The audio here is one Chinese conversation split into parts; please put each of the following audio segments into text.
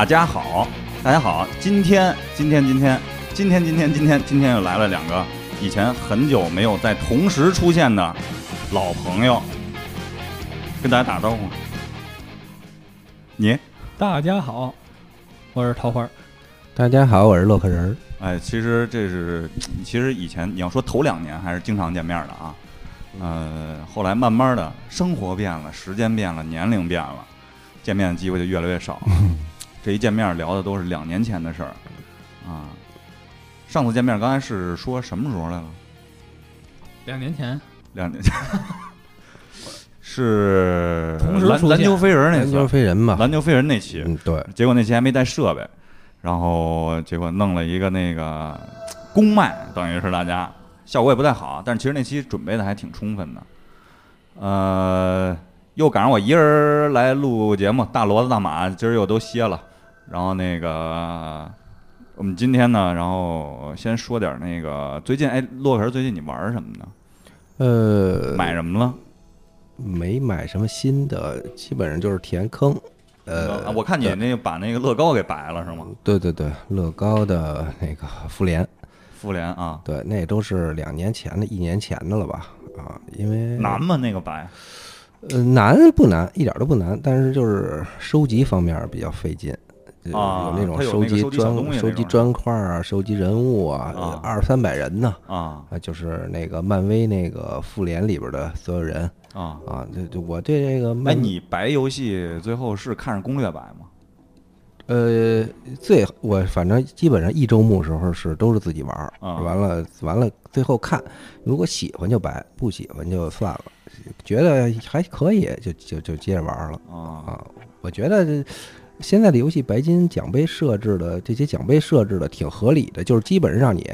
大家好，大家好！今天今天今天今天今天今天今天又来了两个以前很久没有在同时出现的老朋友，跟大家打招呼。你大家好，我是桃花。大家好，我是洛克人儿。哎，其实这是其实以前你要说头两年还是经常见面的啊，呃，后来慢慢的生活变了，时间变了，年龄变了。见面的机会就越来越少，这一见面聊的都是两年前的事儿，啊，上次见面刚才是说什么时候来了？两年前，两年前是篮篮球飞人那篮球飞人嘛，篮球飞人那期，嗯，对，结果那期还没带设备，然后结果弄了一个那个公麦，等于是大家效果也不太好，但是其实那期准备的还挺充分的，呃。又赶上我一人来录节目，大骡子大马今儿又都歇了。然后那个，我们今天呢，然后先说点那个最近，哎，洛克最近你玩什么呢？呃，买什么了？没买什么新的，基本上就是填坑。呃，我看你那个把那个乐高给白了是吗？对对对，乐高的那个复联，复联啊，对，那都是两年前的，一年前的了吧？啊，因为难吗？那个白？呃，难不难？一点都不难，但是就是收集方面比较费劲，有那种收集砖、收集砖块啊，收集人物啊，二三百人呢啊，就是那个漫威那个复联里边的所有人啊啊，就就我对这个，哎，你白游戏最后是看着攻略白吗？呃，最我反正基本上一周目时候是都是自己玩，完了完了最后看，如果喜欢就白，不喜欢就算了。觉得还可以，就就就接着玩了啊！我觉得现在的游戏白金奖杯设置的这些奖杯设置的挺合理的，就是基本上让你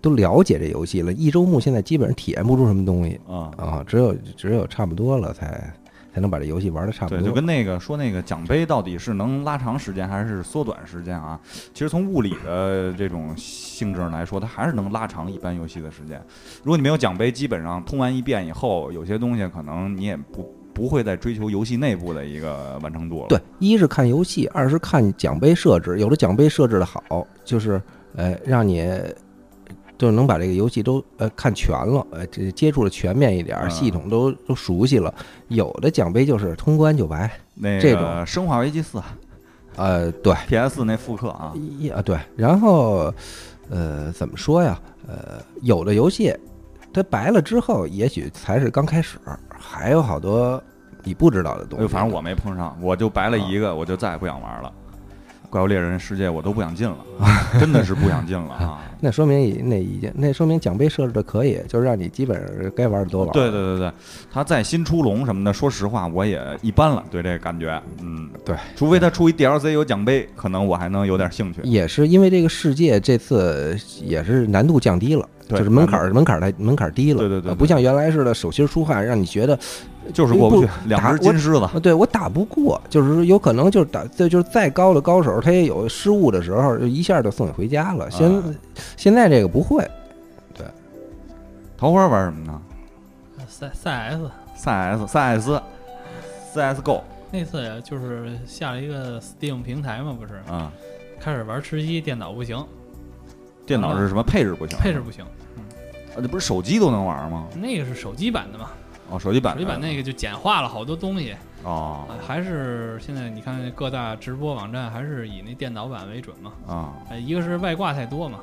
都了解这游戏了。一周目现在基本上体验不出什么东西啊啊，只有只有差不多了才。才能把这游戏玩的差不多。对，就跟那个说那个奖杯到底是能拉长时间还是缩短时间啊？其实从物理的这种性质来说，它还是能拉长一般游戏的时间。如果你没有奖杯，基本上通完一遍以后，有些东西可能你也不不会再追求游戏内部的一个完成度了。对，一是看游戏，二是看奖杯设置。有的奖杯设置的好，就是呃让你。就是能把这个游戏都呃看全了，呃这接触的全面一点，系统都都熟悉了。有的奖杯就是通关就白，那这种《生化危机四》，呃对，PS 那复刻啊，啊对。然后呃怎么说呀？呃有的游戏它白了之后，也许才是刚开始，还有好多你不知道的东西。反正我没碰上，我就白了一个，我就再也不想玩了。怪物猎人世界我都不想进了，真的是不想进了啊！那说明已那已经那说明奖杯设置的可以，就是让你基本上该玩的都玩。对对对对，他再新出龙什么的，说实话我也一般了，对这个感觉，嗯，对，除非他出一 DLC 有奖杯，可能我还能有点兴趣。也是因为这个世界这次也是难度降低了。就是门槛儿门槛儿太门槛儿低了，对对对，不像原来似的手心出汗，让你觉得就是过不去，两只金狮子。对我打不过，就是有可能就是打，这就是再高的高手，他也有失误的时候，就一下就送你回家了。现现在这个不会，对。桃花玩什么呢？赛赛 S 赛 S 赛 S 赛 S GO。那次呀，就是下了一个 Steam 平台嘛，不是？啊。开始玩吃鸡，电脑不行。电脑是什么配置不行？配置不行。啊，这不是手机都能玩吗？那个是手机版的嘛？哦，手机版，手机版那个就简化了好多东西。哦，还是现在你看各大直播网站还是以那电脑版为准嘛？啊，一个是外挂太多嘛，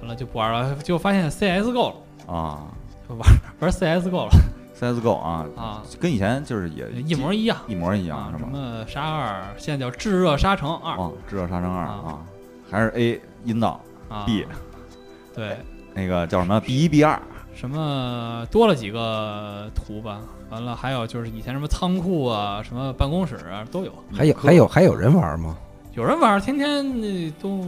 完了就不玩了，就发现 CSGO 了啊，就 玩玩 CSGO 了，CSGO 啊啊，跟以前就是也一模一样，一模一样，什么沙二，现在叫炙热沙城二，哦，炙热沙城二啊，还是 A 阴道 B，对。那个叫什么 B 一 B 二，什么多了几个图吧？完了，还有就是以前什么仓库啊，什么办公室啊都有。还有还有还有人玩吗？有人玩，天天那都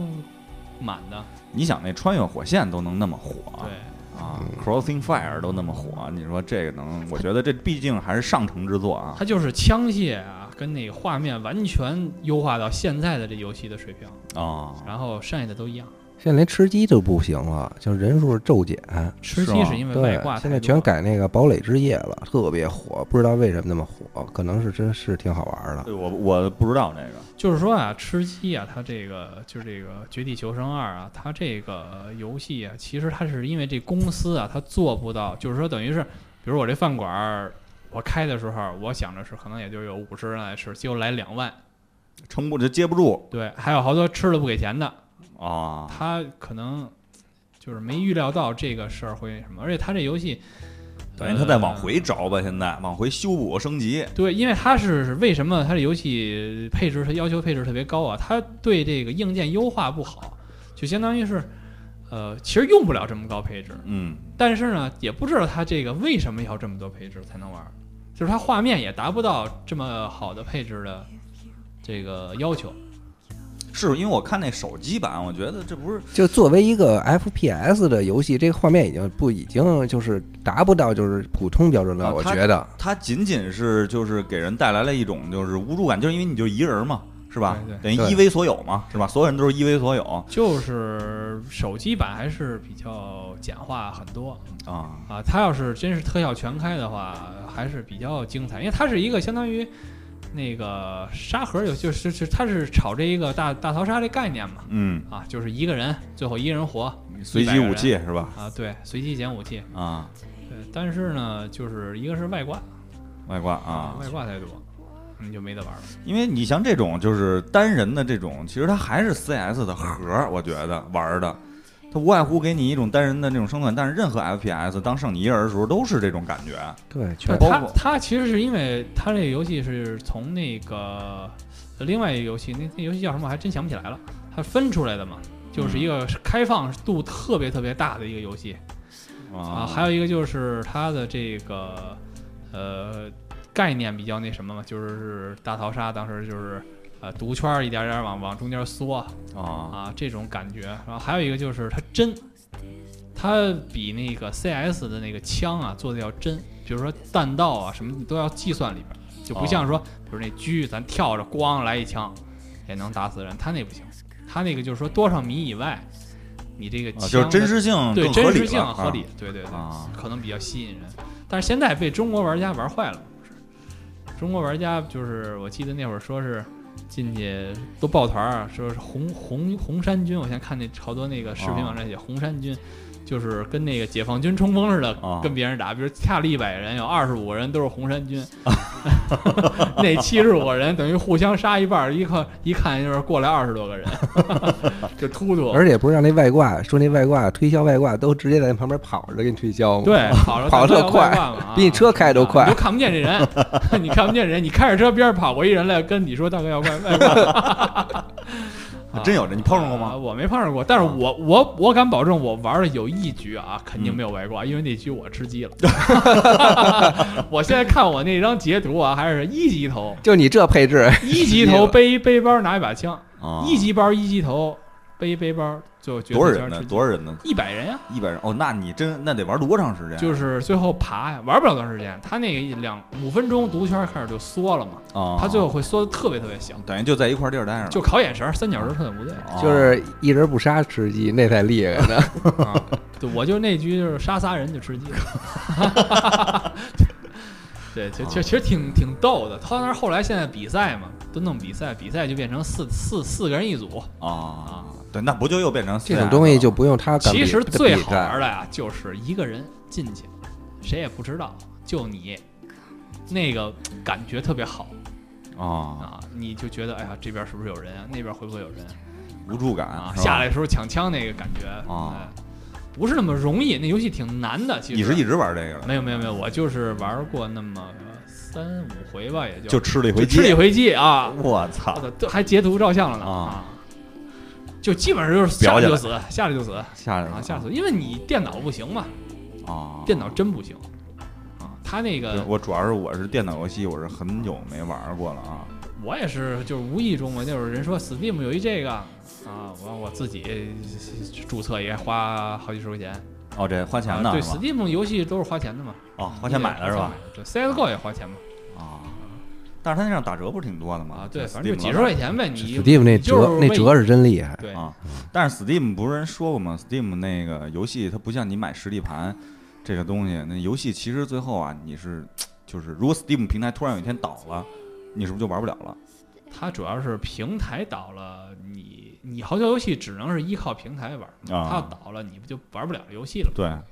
满的。你想那穿越火线都能那么火，对啊，Crossing Fire 都那么火，你说这个能？我觉得这毕竟还是上乘之作啊。它就是枪械啊，跟那个画面完全优化到现在的这游戏的水平啊，然后剩下的都一样。现在连吃鸡都不行了，就人数骤减。吃鸡是因为对外挂，现在全改那个堡垒之夜了，特别火，不知道为什么那么火，可能是真是挺好玩的。对我我不知道这个，就是说啊，吃鸡啊，它这个就是这个《绝地求生二》啊，它这个游戏啊，其实它是因为这公司啊，它做不到，就是说等于是，比如我这饭馆儿我开的时候，我想着是可能也就有五十人来吃，结果来两万，撑不就接不住对，还有好多吃了不给钱的，啊。他可能就是没预料到这个事儿会什么，而且他这游戏。等于他在往呃回找吧，现在往回修补升级。对，因为他是为什么他这游戏配置它要求配置特别高啊？他对这个硬件优化不好，就相当于是，呃，其实用不了这么高配置，嗯，但是呢，也不知道他这个为什么要这么多配置才能玩，就是他画面也达不到这么好的配置的这个要求。是因为我看那手机版，我觉得这不是就作为一个 FPS 的游戏，这个画面已经不已经就是达不到就是普通标准了，啊我觉得。它仅仅是就是给人带来了一种就是无助感，就是因为你就一人嘛，是吧？对等于对一为所有嘛，是吧？所有人都是一为所有就是手机版还是比较简化很多啊。啊，它要是真是特效全开的话，还是比较精彩，因为它是一个相当于那个沙盒游戏，就是是它是炒这一个大大逃杀这概念嘛，嗯，啊，就是一个人最后一个人活随机武器是吧？啊，对，随机捡武器，啊，对，但是呢，就是一个是外挂外挂啊，外挂太多，你就没得玩了。因为你像这种就是单人的这种，其实它还是 CS 的核，我觉得玩的，它无外乎给你一种单人的那种生存，但是任何 FPS 当剩你一人的时候都是这种感觉。对，全它包括它其实是因为它这个游戏是从那个呃另外一个游戏，那那游戏叫什么我还真想不起来了，它分出来的嘛，就是一个开放度特别特别大的一个游戏啊，还有一个就是它的这个呃概念比较那什么嘛，就是是大逃杀，当时就是呃毒圈儿一点点往往中间缩啊啊这种感觉，然后还有一个就是它真，它比那个 CS 的那个枪啊做的要真，比如说弹道啊什么你都要计算里边，就不像说比如那狙咱跳着咣来一枪也能打死人，它那不行，它那个就是说多少米以外，你这个啊就是真实性对真实性合理，对对对，啊可能比较吸引人。但是现在被中国玩家玩坏了，中国玩家就是我记得那会儿说是进去都抱团儿，说是红红红衫军，我现在看那好多那个视频网站写红衫军。就是跟那个解放军冲锋似的，啊。跟别人打，比如下了一百人，有二十五个人都是红衫军，那七十五个人等于互相杀一半，一看一看就是过来二十多个人，就突突。而且不是让那外挂说那外挂推销外挂都直接在旁边跑着给你推销吗？对，跑着 跑得特快比你车开都快。啊你都看不见这人，你看不见人，你开着车边上跑过一人来跟你说大哥要外外挂，真有这你碰上过吗？啊我没碰上过，但是我我我敢保证，我玩的有一局啊，肯定没有外挂，因为那局我吃鸡了。我现在看我那张截图啊，还是一级头，就你这配置，一级头背一背包拿一把枪，啊，一级包一级头背一背包就决多少人呢？多少人呢？一百人呀、一百人哦，那你真那得玩多长时间？就是最后爬呀，玩不了多长时间，他那个一两五分钟毒圈开始就缩了嘛，啊，他最后会缩的特别特别小，等于就在一块地儿待着，就考眼神，三角洲特种部队。啊就是一人不杀吃鸡，那才厉害呢。啊，对，我就那局就是杀仨人就吃鸡了。对，其其其实挺挺逗的。他那后来现在比赛嘛，都弄比赛，比赛就变成四四四个人一组。啊，对，那不就又变成这种东西就不用他干其实最好玩的呀，就是一个人进去，谁也不知道，就你，那个感觉特别好啊，啊，你就觉得哎呀，这边是不是有人啊？那边会不会有人无助感啊？下来的时候抢枪那个感觉啊哎不是那么容易，那游戏挺难的。其实你是一直玩这个的，没有没有没有，我就是玩过那么三五回吧，也就就吃了一回鸡吃了一，回鸡啊！我操还截图照相了呢啊！就基本上就是下来来就死，下来就死下来啊，下死，因为你电脑不行嘛，啊，电脑真不行啊。他那个我主要是我是电脑游戏，我是很久没玩过了啊。我也是，就是无意中嘛，那会儿人说 Steam 有一这个啊，我我自己注册也花好几十块钱。哦，这花钱啊对呢是吧？，Steam 游戏都是花钱的嘛，哦，花钱买的是吧？对，CSGO 也花钱嘛。啊，但是他那上打折不是挺多的吗？啊，对，反正就几十块钱呗。你 Steam 那折那折是真厉害，对啊，但是 Steam 不是人说过吗？Steam 那个游戏它不像你买实体盘这个东西，那游戏其实最后啊，你是就是如果 Steam 平台突然有一天倒了，你是不是就玩不了了？它主要是平台倒了，你你好多游戏只能是依靠平台玩，它要啊，倒了，你不就玩不了游戏了吗？对，啊，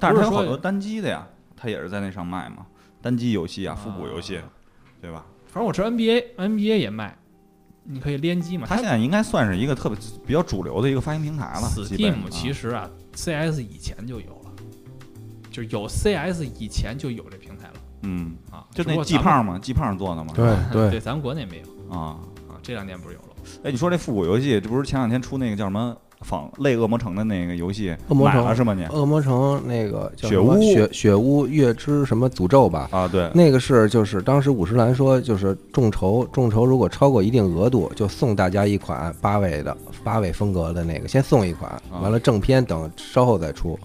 但是它有好多单机的呀，它也是在那上卖嘛，单机游戏啊，复古游戏，对吧？反正我知道 NBA，NBA 也卖，你可以联机嘛。它现在应该算是一个特别比较主流的一个发行平台了。Steam 其实啊，CS 以前就有了，就是有 CS 以前就有这平台了嗯，啊。就那只不过咱们季胖嘛，季胖做的嘛，对 对，对，咱们国内没有啊。啊，这两年不是有了。哎，你说这复古游戏，这不是前两天出那个叫什么仿类恶魔城的那个游戏，恶魔城是吗你？恶魔城那个叫雪什么屋雪雪屋月之什么诅咒吧，啊，对，那个是就是当时五十岚说，就是众筹众筹如果超过一定额度，就送大家一款八位的八位风格的那个，先送一款，啊完了正片等稍后再出，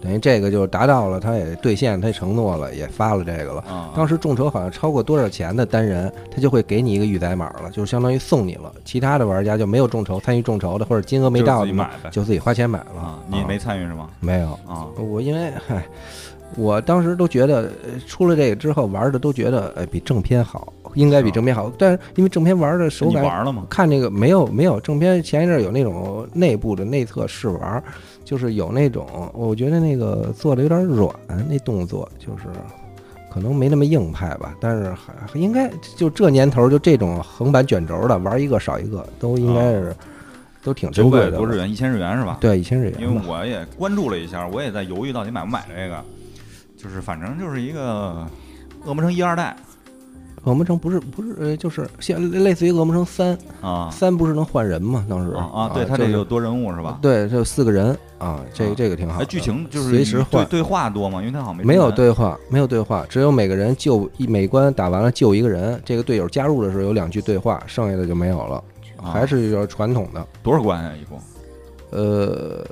等于这个就达到了，他也兑现他承诺了，也发了这个了。啊，当时众筹好像超过多少钱的单人，他就会给你一个预载码了，就是相当于送你了。其他的玩家就没有众筹参与众筹的，或者金额没到的，就自己花钱买了。啊，你没参与是吗？没有？啊，我因为嗨，我当时都觉得呃出了这个之后玩的都觉得呃比正片好，应该比正片好。但是因为正片玩的手你感，玩了吗？看那个没有没有正片前一阵儿有那种内部的内测试玩，就是有那种我觉得那个做的有点软，那动作就是。可能没那么硬派吧，但是还还应该就这年头就这种横版卷轴的玩一个少一个，都应该是、都挺珍贵的多日元，一千日元是吧？对，一千日元因为。我也关注了一下，我也在犹豫到底买不买这个，就是反正就是一个恶魔城一二代恶魔城不是不是呃，就是像类似于恶魔城三，啊三不是能换人吗？当时啊啊，对，它就是这个有多人物是吧？对，就四个人啊，这啊个这个挺好剧情就是随时换，对对话多吗？因为它好像没没有对话，没有对话，只有每个人救一每关打完了救一个人，这个队友加入的时候有两句对话，剩下的就没有了，啊还是有传统的。多少关啊？一共呃，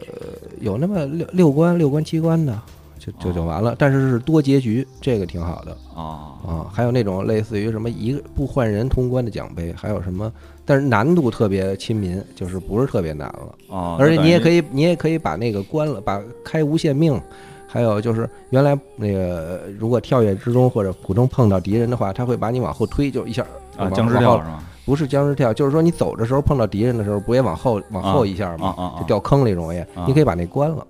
有那么六六关、六关、七关的，就就就哦完了。但是是多结局，这个挺好的。啊啊，还有那种类似于什么一个不换人通关的奖杯，还有什么，但是难度特别亲民，就是不是特别难了。啊！而且你也可以以，你也可以把那个关了，把开无限命，还有就是原来那个如果跳跃之中或者普通碰到敌人的话，他会把你往后推，就一下啊，僵尸跳是吗？不是僵尸跳，就是说你走的时候碰到敌人的时候，不也往后往后一下吗？啊啊啊就掉坑里容易，啊你可以把那关了，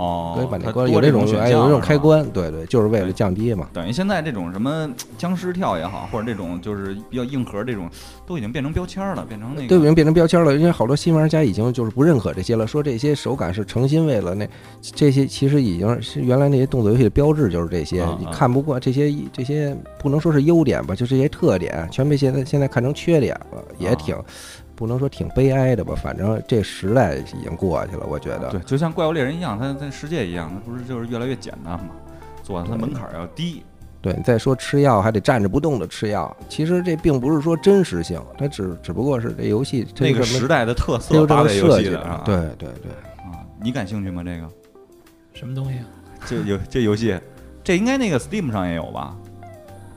哦，可以把那关了。有这种选哎，有这种开关，对对，就是为了降低嘛。等于现在这种什么僵尸跳也好，或者这种就是比较硬核这种，都已经变成标签了，变成那个对，已经变成标签了。因为好多新玩家已经就是不认可这些了，说这些手感是诚心为了那这些，其实已经是原来那些动作游戏的标志，就是这些啊。你啊看不惯这些这些，不能说是优点吧，就这些特点，全被现在现在看成缺点了，也啊挺不能说挺悲哀的吧。反正这时代已经过去了，我觉得。对，就像怪物猎人一样，它它世界一样，它不是就是越来越简单嘛，做它门槛儿要低。对，再说吃药还得站着不动的吃药，其实这并不是说真实性，它只只不过是这游戏这么时代的特色八位游设计的啊，对对对。啊，你感兴趣吗？这个什么东西啊？这游这游戏，这应该那个 Steam 上也有吧？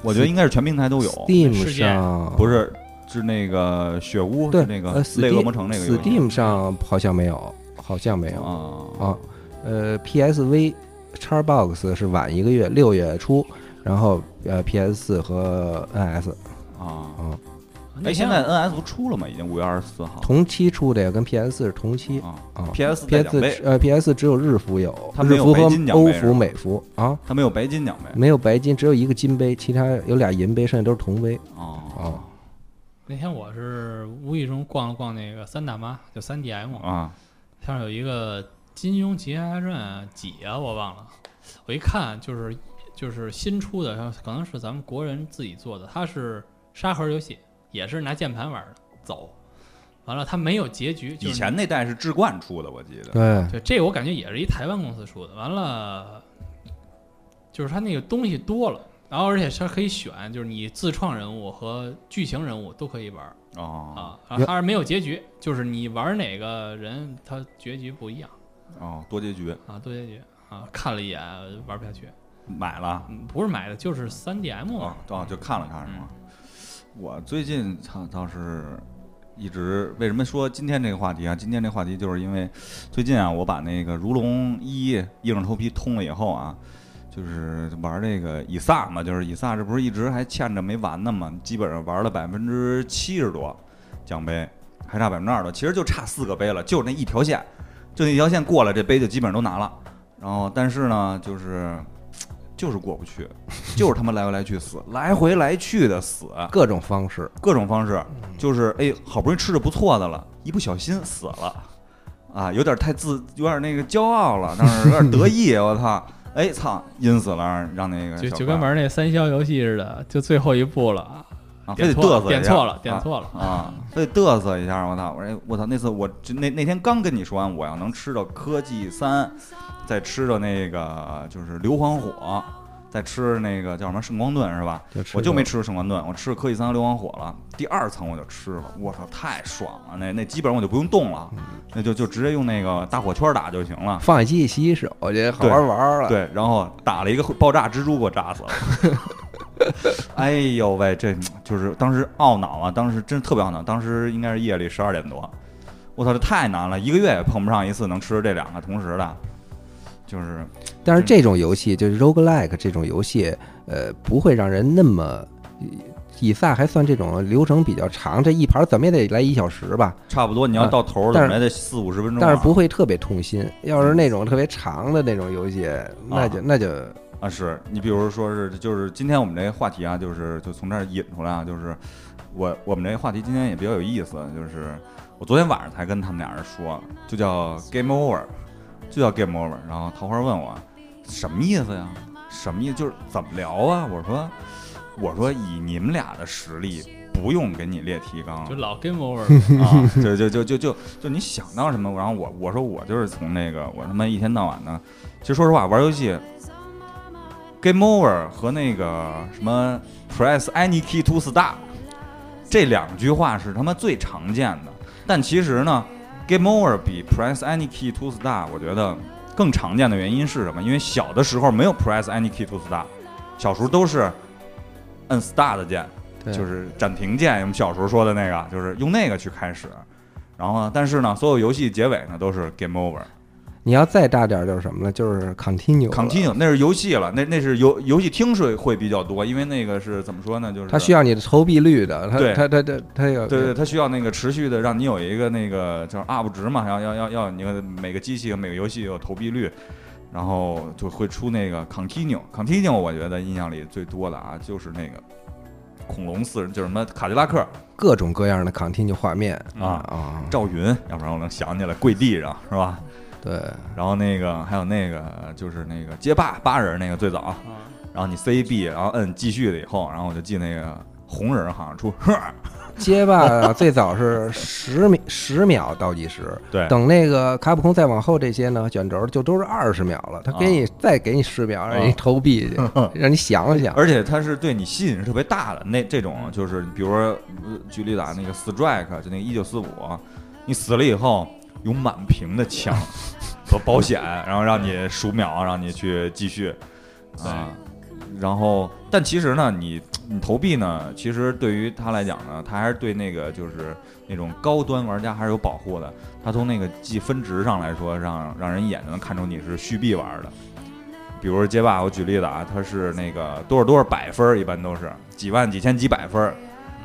我觉得应该是全平台都有，Steam 上不是是那个雪屋，对那个呃类恶 Steam 魔城那个游戏 Steam 上好像没有，好像没有啊啊。呃，PSV、Xbox 是晚一个月，六月初，然后呃 PS 四和 NS 啊！啊哎，现在 NS 不出了吗？已经五月二十四号同期出的呀，跟 PS 四是同期啊啊。，PS PS，呃 PS 只有日服有，日服和欧服、美服啊，它没有白金奖杯没有白金，只有一个金杯，其他有俩银杯，剩下都是铜杯哦啊。那天我是无意中逛了逛那个三大妈，就三 DM，啊上面有一个《金庸奇侠传》几啊，我忘了。我一看就是就是新出的，可能是咱们国人自己做的，它是沙盒游戏，也是拿键盘玩的，走。完了，它没有结局。就是以前那代是志冠出的，我记得。对，对这个我感觉也是一台湾公司出的。完了，就是它那个东西多了，然后而且它可以选，就是你自创人物和剧情人物都可以玩儿哦啊。然后它是没有结局，就是你玩哪个人，他结局不一样哦，多结局啊，多结局啊。看了一眼玩不下去，买了嗯，不是买的，就是三 DM 啊哦。哦，就看了看是吗？我最近倒倒是一直为什么说今天这个话题啊？今天这个话题就是因为最近啊，我把那个如龙一硬着头皮通了以后啊，就是玩这个以撒嘛，就是以撒这不是一直还欠着没完呢嘛？基本上玩了百分之七十多奖杯，还差百分之二多，其实就差四个杯了，就那一条线，就那一条线过了，这杯就基本上都拿了。然后但是呢，就是。就是过不去，就是他妈来回来去死，来回来去的死，各种方式，各种方式，就是哎，好不容易吃着不错的了，一不小心死了，啊，有点太自，有点那个骄傲了，但是有点得意，我操，哎操，阴死了，让那个就就跟玩那三消游戏似的，就最后一步了啊，非得嘚瑟点错了，点错了啊，非得嘚瑟一下，我操，我说我操，那次我就那那天刚跟你说完，我要能吃到科技三。再吃到那个就是硫磺火，再吃那个叫什么圣光盾是吧？我就没吃圣光盾，我吃了科技三和硫磺火了。第二层我就吃了，我操，太爽了！那那基本上我就不用动了，那就就直接用那个大火圈打就行了。放下机器洗洗手，我觉得好玩玩了。对，然后打了一个爆炸蜘蛛，给我炸死了。哎呦喂，这就是当时懊恼啊！当时真特别懊恼。当时应该是夜里十二点多，我操，这太难了，一个月也碰不上一次能吃这两个同时的。就是，但是这种游戏就是 roguelike 这种游戏，呃，不会让人那么，以赛还算这种流程比较长，这一盘怎么也得来一小时吧？差不多，你要到头怎么也得四五十分钟。但是不会特别痛心。要是那种特别长的那种游戏，那就那就啊，是你比如说是就是今天我们这个话题啊，就是就从这儿引出来啊，就是我我们这个话题今天也比较有意思，就是我昨天晚上才跟他们俩人说，就叫 game over。就叫 game over，然后桃花问我什么意思呀？什么意思？就是怎么聊啊？我说我说以你们俩的实力，不用给你列提纲，就老 game over 啊！就就就就就就你想到什么？然后我我说我就是从那个我他妈一天到晚的，其实说实话，玩游戏 game over 和那个什么 press any key to start 这两句话是他妈最常见的，但其实呢。Game over 比 Press any key to start，我觉得更常见的原因是什么？因为小的时候没有 Press any key to start，小时候都是摁 Star 的键，就是暂停键。我们小时候说的那个，就是用那个去开始。然后，但是呢，所有游戏结尾呢都是 Game over。你要再大点儿就是什么了？就是 continue，continue 那是游戏了，那那是游游戏厅是会比较多，因为那个是怎么说呢？就是它需要你的投币率的，它对它它它它有对对，它需要那个持续的让你有一个那个叫 up 值嘛，要要要要你每个机器每个游戏有投币率，然后就会出那个 continue，continue 我觉得印象里最多的啊就是那个恐龙四就是什么卡迪拉克，各种各样的 continue 画面啊啊，赵云，要不然我能想起来跪地上是吧？对，然后那个还有那个就是那个街霸八人那个最早，然后你 C B，然后摁继续了以后，然后我就记那个红人好像出，街霸最早是十秒 十秒倒计时，对，等那个卡普空再往后这些呢卷轴就都是二十秒了，他给你再给你十秒让你投币去，让你想想，而且他是对你吸引是特别大的，那这种就是比如说举例打那个 Strike 就那个一九四五，你死了以后。有满屏的枪和保险，然后让你数秒，让你去继续啊。然后，但其实呢，你你投币呢，其实对于他来讲呢，他还是对那个就是那种高端玩家还是有保护的。他从那个计分值上来说，让让人一眼就能看出你是续币玩的。比如街霸，我举例子啊，它是那个多少多少百分，一般都是几万几千几百分。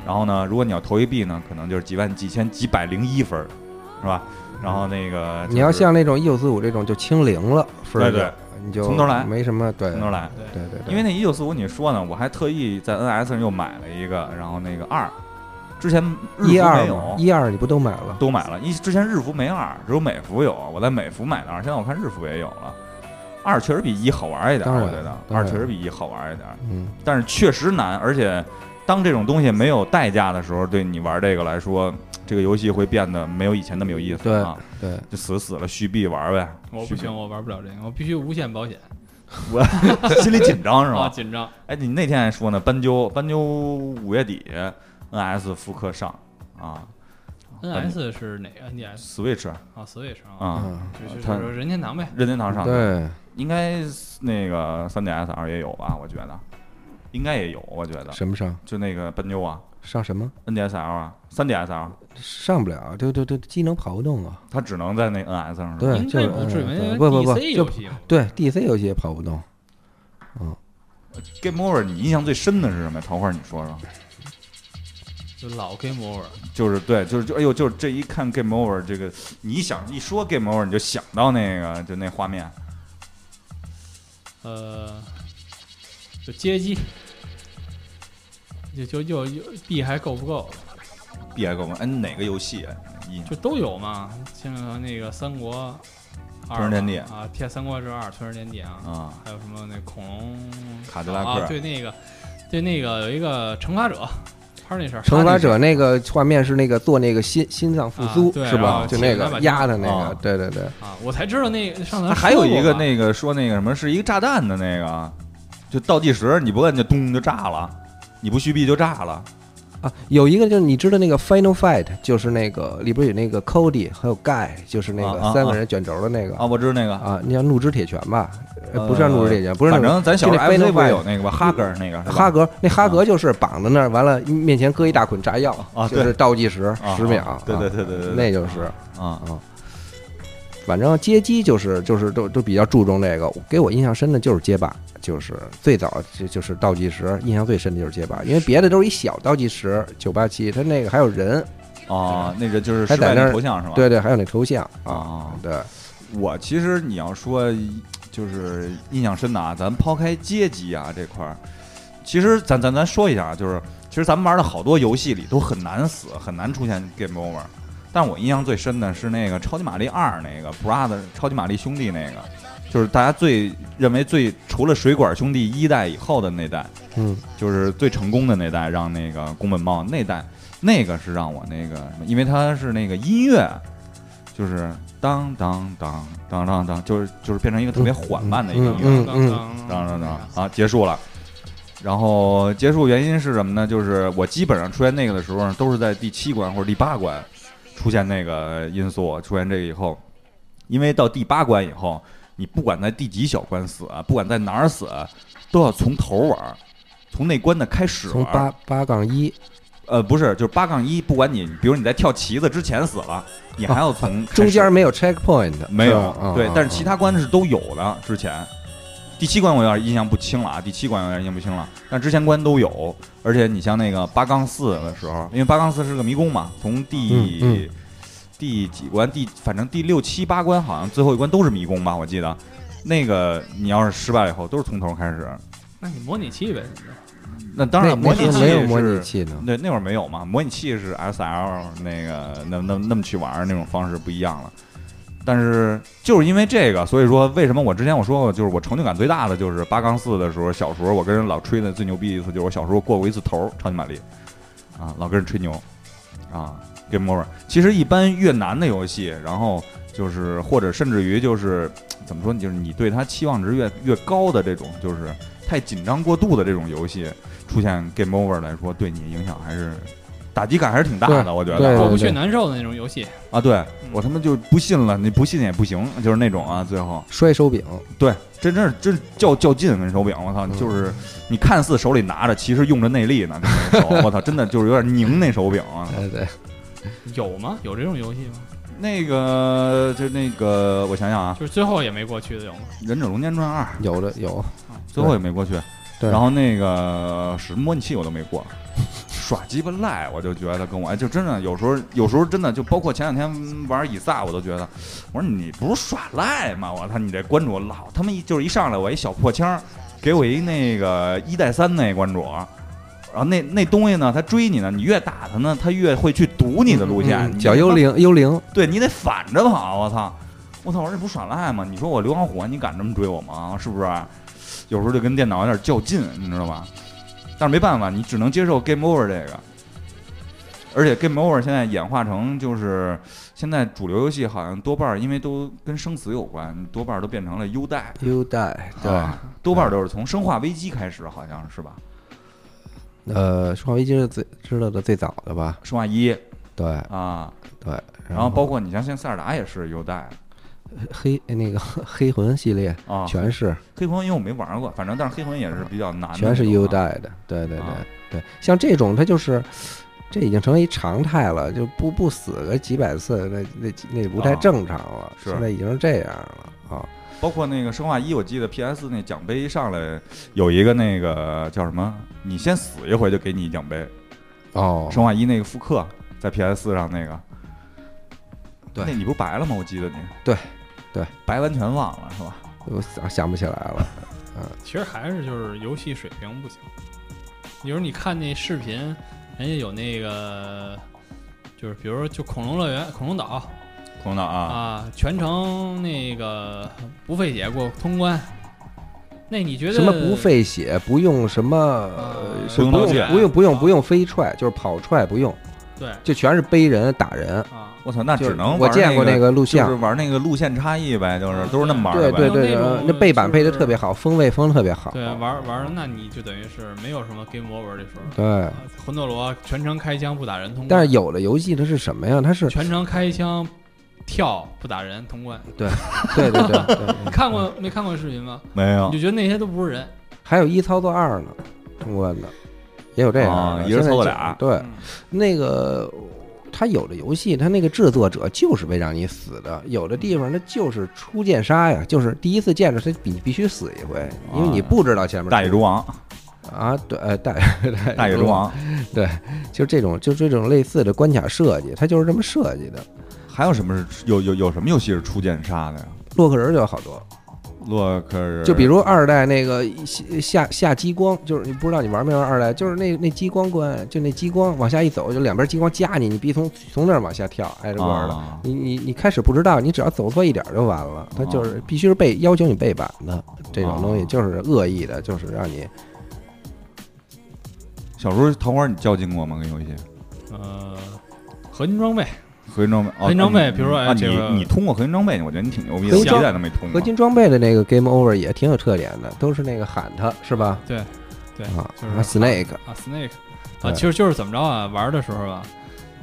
然后呢，如果你要投一币呢，可能就是几万几千几百零一分，是吧？然后那个，你要像那种一九四五这种就清零了，对对，你就从头来，没什么对，从头来，对对对。因为那一九四五你说呢，我还特意在 NS 上又买了一个，然后那个二，之前一二没有，一二你不都买了？都买了，一之前日服没二，只有美服有，我在美服买的二，现在我看日服也有了，二确实比一好玩一点，我觉得二确实比一好玩一点，嗯，但是确实难，而且当这种东西没有代价的时候，对你玩这个来说。这个游戏会变得没有以前那么有意思啊！对，就死死了续币玩呗。我不行，我玩不了这个，我必须无限保险。我 心里紧张是吧？紧张。哎，你那天还说呢，斑鸠斑鸠五月底 NS 复刻上啊。NS 是哪个 NS？Switch 啊，Switch 啊，就是任天堂呗。任天堂上对，应该那个 3DS 二也有吧？我觉得。应该也有，我觉得。什么上？就那个奔牛啊，上什么？NDSL 啊，三 DSL 上不了，就就就机能跑不动啊。它只能在那 NS 上。对，就是不至于，不不不，就对 DC 游戏也跑不动。嗯，Game Over，你印象最深的是什么？桃花，你说说。就老 Game Over，就是对，就是就哎呦，就是这一看 Game Over 这个，你想一说 Game Over，你就想到那个就那画面。呃，就街机，就就就就币还够不够？币还够吗？哎，哪个游戏？就都有嘛，像那个三国，吞食天地啊，《天三国志二》吞食天地啊，啊，还有什么那恐龙卡迪拉克？对那个，对那个有一个惩罚者。惩罚者那个画面是那个做那个心心脏复苏是吧？就那个压的那个，对对对。啊，我才知道那上次还有一个那个说那个什么是一个炸弹的那个，就倒计时你不摁就咚就炸了，你不续币就炸了。啊，有一个就是你知道那个 Final Fight，就是那个里边有那个 Cody 还有 Guy，就是那个三个人卷轴的那个啊，我知道那个啊，那叫怒之铁拳吧？不是怒之铁拳，不是，反正咱小时候 Final Fight 有那个吧？哈格那个哈格，那哈格就是绑在那儿，完了面前搁一大捆炸药啊，就是倒计时十秒，对对对对对，那就是啊啊。反正街机就是就是都都比较注重这个，给我印象深的就是街霸，就是最早就就是倒计时，印象最深的就是街霸，因为别的都是一小倒计时，九八七，它那个还有人啊，那个就是还在那头像是吧？对对，还有那头像啊。对，我其实你要说就是印象深的啊，咱抛开街机啊这块儿，其实咱咱咱说一下啊，就是其实咱们玩的好多游戏里都很难死，很难出现 game over。但我印象最深的是那个超级玛丽二那个 Brother 超级玛丽兄弟那个，就是大家最认为最除了水管兄弟一代以后的那代，嗯，就是最成功的那代，让那个宫本茂那代，那个是让我那个什么，因为他是那个音乐，就是当当当当当当，就是就是变成一个特别缓慢的一个音乐，当当当啊，结束了。然后结束原因是什么呢？就是我基本上出现那个的时候，都是在第七关或者第八关。出现那个因素，出现这个以后，因为到第八关以后，你不管在第几小关死，不管在哪儿死，都要从头玩，从那关的开始。从八八杠一，呃，不是，就是八杠一。不管你，比如你在跳旗子之前死了，你还要从 中间没有 checkpoint，没有，对，但是其他关是都有的。之前。第七关我有点印象不清了啊，第七关有点印象不清了，但之前关都有，而且你像那个八杠四的时候，因为八杠四是个迷宫嘛，从第第几关第反正第六七八关好像最后一关都是迷宫吧，我记得，那个你要是失败了以后都是从头开始。那你模拟器呗？那当然模拟器没有模拟器呢，对，那会儿没有嘛，模拟器是 S L 那个那那那么去玩那种方式不一样了。但是就是因为这个，所以说为什么我之前我说过，就是我成就感最大的就是八杠四的时候，小时候我跟人老吹的最牛逼一次，就是我小时候过过一次头，超级玛丽，啊，老跟人吹牛，啊，Game Over。其实一般越难的游戏，然后就是或者甚至于就是怎么说，就是你对它期望值越越高的这种，就是太紧张过度的这种游戏，出现 Game Over 来说，对你影响还是。打击感还是挺大的，我觉得过不去难受的那种游戏啊！对我他妈就不信了，你不信也不行，就是那种啊，最后摔手柄，对，真真是真较较劲跟手柄，我操，就是你看似手里拿着，其实用着内力呢，手，我操，真的就是有点拧那手柄。对对，有吗？有这种游戏吗？那个就那个，我想想啊，就是最后也没过去的有吗？《忍者龙剑传二》有的有，最后也没过去。对，然后那个使模拟器我都没过。耍鸡巴赖，我就觉得跟我哎就真的有时候有时候真的就包括前两天玩以撒，我都觉得我说你不是耍赖吗？我操，你这关主老他妈一就是一上来我一小破枪，给我一那个一带三那关主，然后那那东西呢，他追你呢，你越打他呢，他越会去堵你的路线。叫幽灵，幽灵，对你得反着跑。我操，我操，我说这不耍赖吗？你说我流氓虎，你敢这么追我吗？是不是？有时候就跟电脑有点较劲，你知道吧？但是没办法，你只能接受 Game Over 这个，而且 Game Over 现在演化成就是现在主流游戏好像多半因为都跟生死有关，多半都变成了优待。优待，对，多半都是从生化危机开始，好像是吧？呃，生化危机是最知道的最早的吧？生化一，对，啊，对，然后包括你像现在塞尔达也是优待。黑那个 黑魂系列啊，全是黑魂，因为我没玩过，反正但是黑魂也是比较难的，全是 U 代的，对对对对，像这种它就是这已经成为一常态了，就不不死个几百次，那那那不太正常了，现在已经是这样了啊。包括那个生化一，我记得 PS 那奖杯一上来有一个那个叫什么，你先死一回就给你一奖杯。哦，生化一那个复刻在 PS 上那个，对，那你不是白了吗？我记得你。对，对，白完全忘了是吧？我想想不起来了。嗯，其实还是就是游戏水平不行。比如你看那视频，人家有那个，就是比如说就恐龙乐园、恐龙岛。恐龙岛啊啊，全程那个不费血过通关。那你觉得什么不费血？不用什么？不用不用不用不用不用飞踹，就是跑踹不用。对，就全是背人打人。啊！我操，那只能我见过那个录像，就是玩那个路线差异呗，就是都是那么玩的。对对对，那背板背的特别好，风位风特别好。对，玩玩那你就等于是没有什么 game over 的时候。对，魂斗罗全程开枪不打人通关。但是有的游戏它是什么呀？它是全程开枪。跳不打人通关，对，对对 对，你看过没看过视频吗？没有，你就觉得那些都不是人。还有一操作二呢，通关的也有这样，一人操作俩。对，那个他有的游戏，他那个制作者就是为让你死的，有的地方他就是初见杀呀，就是第一次见着他必必须死一回，因为你不知道前面大野猪王。啊，对，大大野猪王，对，就这种就这种类似的关卡设计，它就是这么设计的。还有什么是有有有什么游戏是初见杀的呀？洛克人就有好多，洛克人就比如二代那个下下激光，就是你不知道你玩没玩二代，就是那那激光关，就那激光往下一走，就两边激光夹你，你必须从从那儿往下跳，挨着玩的。你你你开始不知道，你只要走错一点就完了。它就是必须是背要求你背板的这种东西，就是恶意的，就是让你。小时候桃花你较劲过吗？跟游戏？呃，合金装备。合金装备，合金装备，比如说啊，你你通过合金装备，我觉得你挺牛逼的，现在都没通过。合金装备的那个 Game Over 也挺有特点的，都是那个喊他是吧？对，对啊，就是 Snake 啊，Snake 啊，其实就是怎么着啊？玩的时候啊，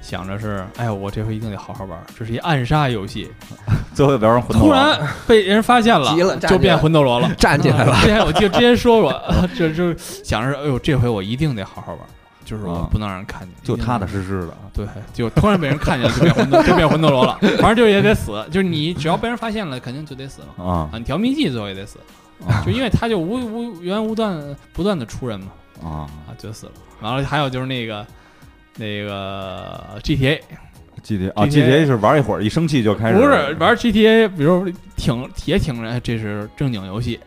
想着是，哎呀，我这回一定得好好玩，这是一暗杀游戏。最后变成魂突然被人发现了，急了，就变魂斗罗了，站起来了。之前我记得之前说过，就就想着，哎呦，这回我一定得好好玩。就是我不能让人看见，就踏踏实实的。对，就突然被人看见了，就变魂斗，就变魂斗罗了。反正就也得死，就是你只要被人发现了，肯定就得死了啊！你调秘技最后也得死，就因为他就无无源无断不断的出人嘛啊啊就死了。完了还有就是那个那个 GTA，GTA 啊 GTA 是玩一会儿一生气就开始，不是玩 GTA，比如挺也挺人，这是正经游戏。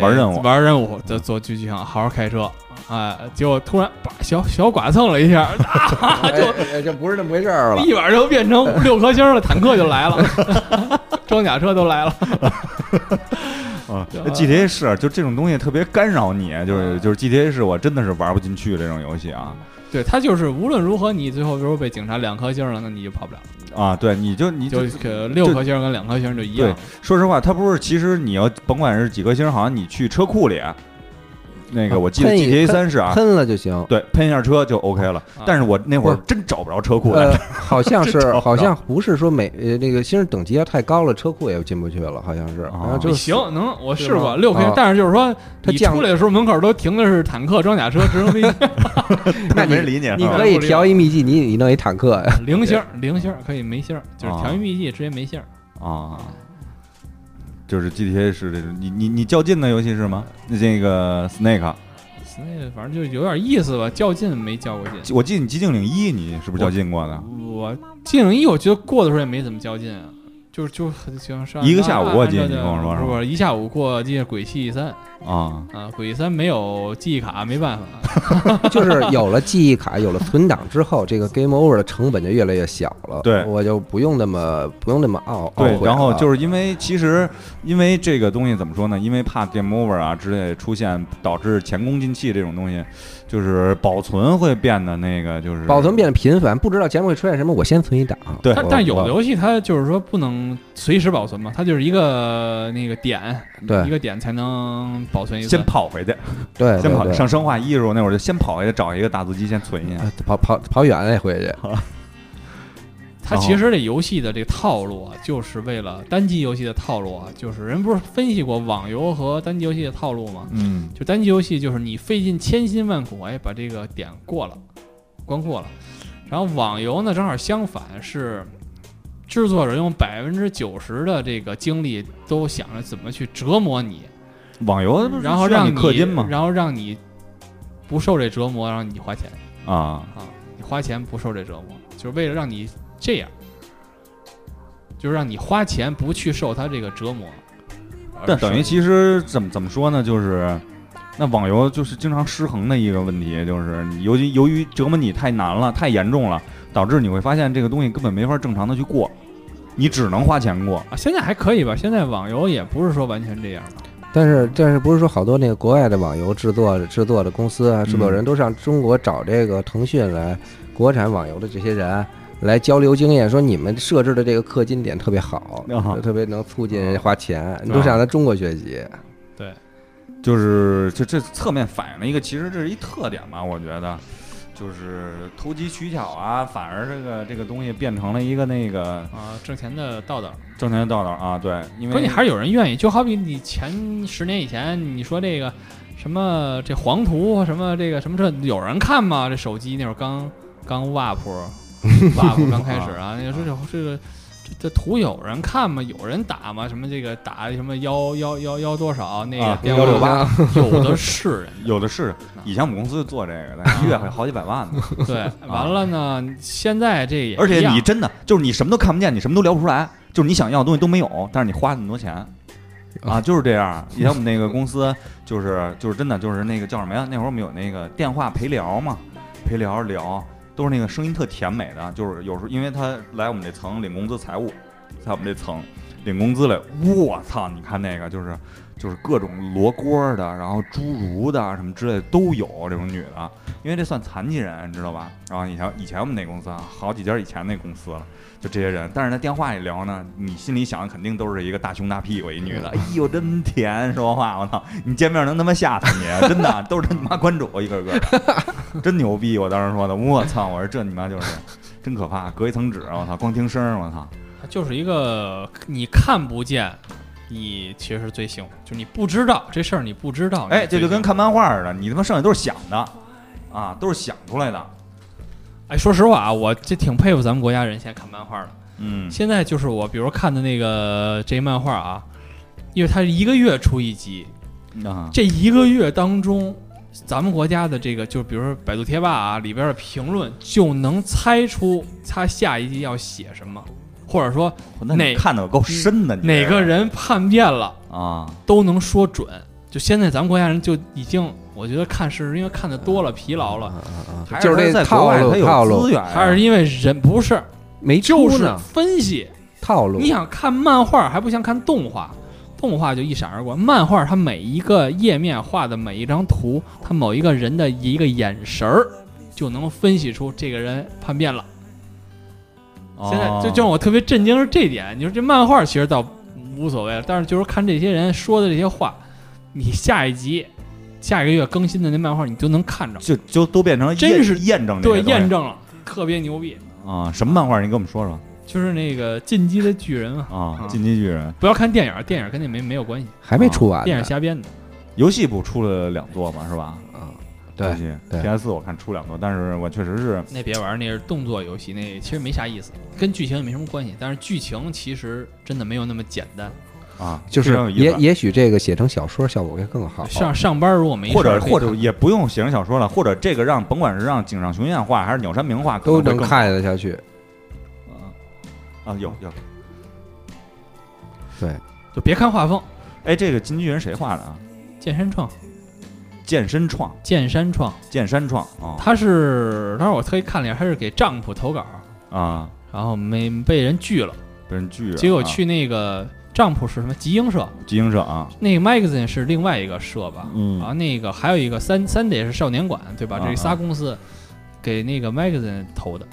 玩任务，玩任务，就做狙击枪，好好开车，哎，结果突然把小小剐蹭了一下，就就不是那么回事儿了，一晚就变成六颗星了，坦克就来了，装甲车都来了。啊，GTA 是就这种东西特别干扰你，就是就是 GTA 是我真的是玩不进去这种游戏啊。对他就是无论如何，你最后比如被警察两颗星了，那你就跑不了。啊，对，你就你就六颗星跟两颗星就一样。对，说实话，他不是，其实你要甭管是几颗星，好像你去车库里。那个我记得 GTA 三是啊，喷了就行，对，喷一下车就 OK 了。但是我那会儿真找不着车库，好像是 好像不是说每呃那个星等级要太高了，车库也进不去了，好像是。啊，就行，能我试过六颗星，但是就是说你出来的时候门口都停的是坦克、装甲车、直升飞机，那没人理你。你可以调一秘籍，你你弄一坦克呀，零星零星可以没星，就是调一秘籍直接没星啊。就是 GTA 是这种，你你你较劲的游戏是吗？那这个 Snake，Snake 反正就有点意思吧，较劲没较过劲。我记得你寂静岭一，你是不是较劲过的？我寂静岭一，我觉得过的时候也没怎么较劲啊。就就很像上一个下午过记你跟我说是吧？一下午过记鬼泣三啊啊！鬼泣三没有记忆卡，没办法。就是有了记忆卡，有了存档之后，这个 Game Over 的成本就越来越小了。对，我就不用那么不用那么懊对，然后就是因为其实因为这个东西怎么说呢？因为怕 Game Over 啊之类出现导致前功尽弃这种东西。就是保存会变得那个，就是保存变得频繁，不知道前面会出现什么，我先存一档。对，但有的游戏它就是说不能随时保存嘛，它就是一个那个点，对，一个点才能保存一次。先跑回去，对，先跑上生化一时候那会儿就先跑回去找一个打字机先存一下，跑跑跑远了回去。他其实这游戏的这个套路啊，就是为了单机游戏的套路啊，就是人不是分析过网游和单机游戏的套路吗？嗯，就单机游戏就是你费尽千辛万苦，哎，把这个点过了，关过了。然后网游呢，正好相反，是制作者用百分之九十的这个精力都想着怎么去折磨你，网游然后让你氪金嘛，然后让你不受这折磨，让你花钱啊啊，你花钱不受这折磨，就是为了让你这样，就是让你花钱不去受他这个折磨。但等于其实怎么怎么说呢，就是那网游就是经常失衡的一个问题，就是由于由于折磨你太难了，太严重了，导致你会发现这个东西根本没法正常的去过，你只能花钱过啊。现在还可以吧？现在网游也不是说完全这样的。但是但是不是说好多那个国外的网游制作制作的公司啊，制作人都上中国找这个腾讯来国产网游的这些人。来交流经验，说你们设置的这个氪金点特别好，特别能促进人家花钱，你都向咱中国学习。对，就是这这侧面反映了一个，其实这是一特点吧？我觉得，就是投机取巧啊，反而这个这个东西变成了一个那个啊挣钱的道道，挣钱的道道啊。对，因为关键还是有人愿意。就好比你前十年以前，你说这个什么这黄图什么这个什么这有人看吗？这手机那会儿刚刚 WAP。哇！刚开始啊，你说这这个这这图有人看吗？有人打吗？什么这个打什么幺幺幺幺多少？那个幺六八有的是人，有的是。以前我们公司就做这个的，一月好几百万呢。对，完了呢，现在这也而且你真的就是你什么都看不见，你什么都聊不出来，就是你想要的东西都没有，但是你花那么多钱啊，就是这样。以前我们那个公司就是就是真的就是那个叫什么呀？那会儿我们有那个电话陪聊嘛，陪聊聊。都是那个声音特甜美的，就是有时候因为他来我们这层领工资，财务在我们这层领工资来，我操！你看那个就是就是各种罗锅的，然后侏儒的什么之类都有这种女的，因为这算残疾人，你知道吧？然后以前以前我们那公司啊，好几家以前那公司了。就这些人，但是在电话里聊呢，你心里想的肯定都是一个大胸大屁股一女的，哎呦真甜，说话我操，你见面能他妈吓死你，真的都是他妈关主一个个的，真牛逼！我当时说的，我操，我说这你妈就是真可怕，隔一层纸，我操，光听声，我操，就是一个你看不见，你其实最幸福，就你不知道这事儿，你不知道，哎，这就跟看漫画似的，你他妈剩下都是想的，啊，都是想出来的。哎，说实话啊，我这挺佩服咱们国家人现在看漫画的。嗯，现在就是我，比如看的那个这漫画啊，因为它一个月出一集，啊，这一个月当中，咱们国家的这个，就比如说百度贴吧啊里边的评论，就能猜出他下一季要写什么，或者说哪看的够深的，哪个人叛变了啊，都能说准。就现在咱们国家人就已经。我觉得看是因为看的多了疲劳了，就是这套路套路，还是因为人不是没就是分析套路。你想看漫画还不像看动画，动画就一闪而过，漫画它每一个页面画的每一张图，它某一个人的一个眼神儿就能分析出这个人叛变了。现在就就让我特别震惊是这点，你说这漫画其实倒无所谓了，但是就是看这些人说的这些话，你下一集。下一个月更新的那漫画，你就能看着，就就都变成真是验证对验证了，特别牛逼啊！什么漫画？你给我们说说。就是那个《进击的巨人》啊，《进击巨人》。不要看电影，电影跟那没没有关系，还没出完。电影瞎编的。游戏不出了两座嘛，是吧？嗯，对。PS 我看出两座，但是我确实是那别玩，那是动作游戏，那其实没啥意思，跟剧情也没什么关系。但是剧情其实真的没有那么简单。啊，就是也也许这个写成小说效果会更好。上上班如果没或者或者也不用写成小说了，或者这个让甭管是让井上雄彦画还是鸟山明画，都能看得下去。啊啊有有，对，就别看画风。哎，这个金巨人谁画的啊？健身创，健身创，健身创，健身创啊！他是当时我特意看了一下，他是给丈夫投稿啊，然后没被人拒了，被人拒了，结果去那个。丈夫是什么？集英社，集英社啊，那个 magazine 是另外一个社吧？嗯，啊，那个还有一个三三也是少年馆，对吧？这仨公司给那个 magazine 投的，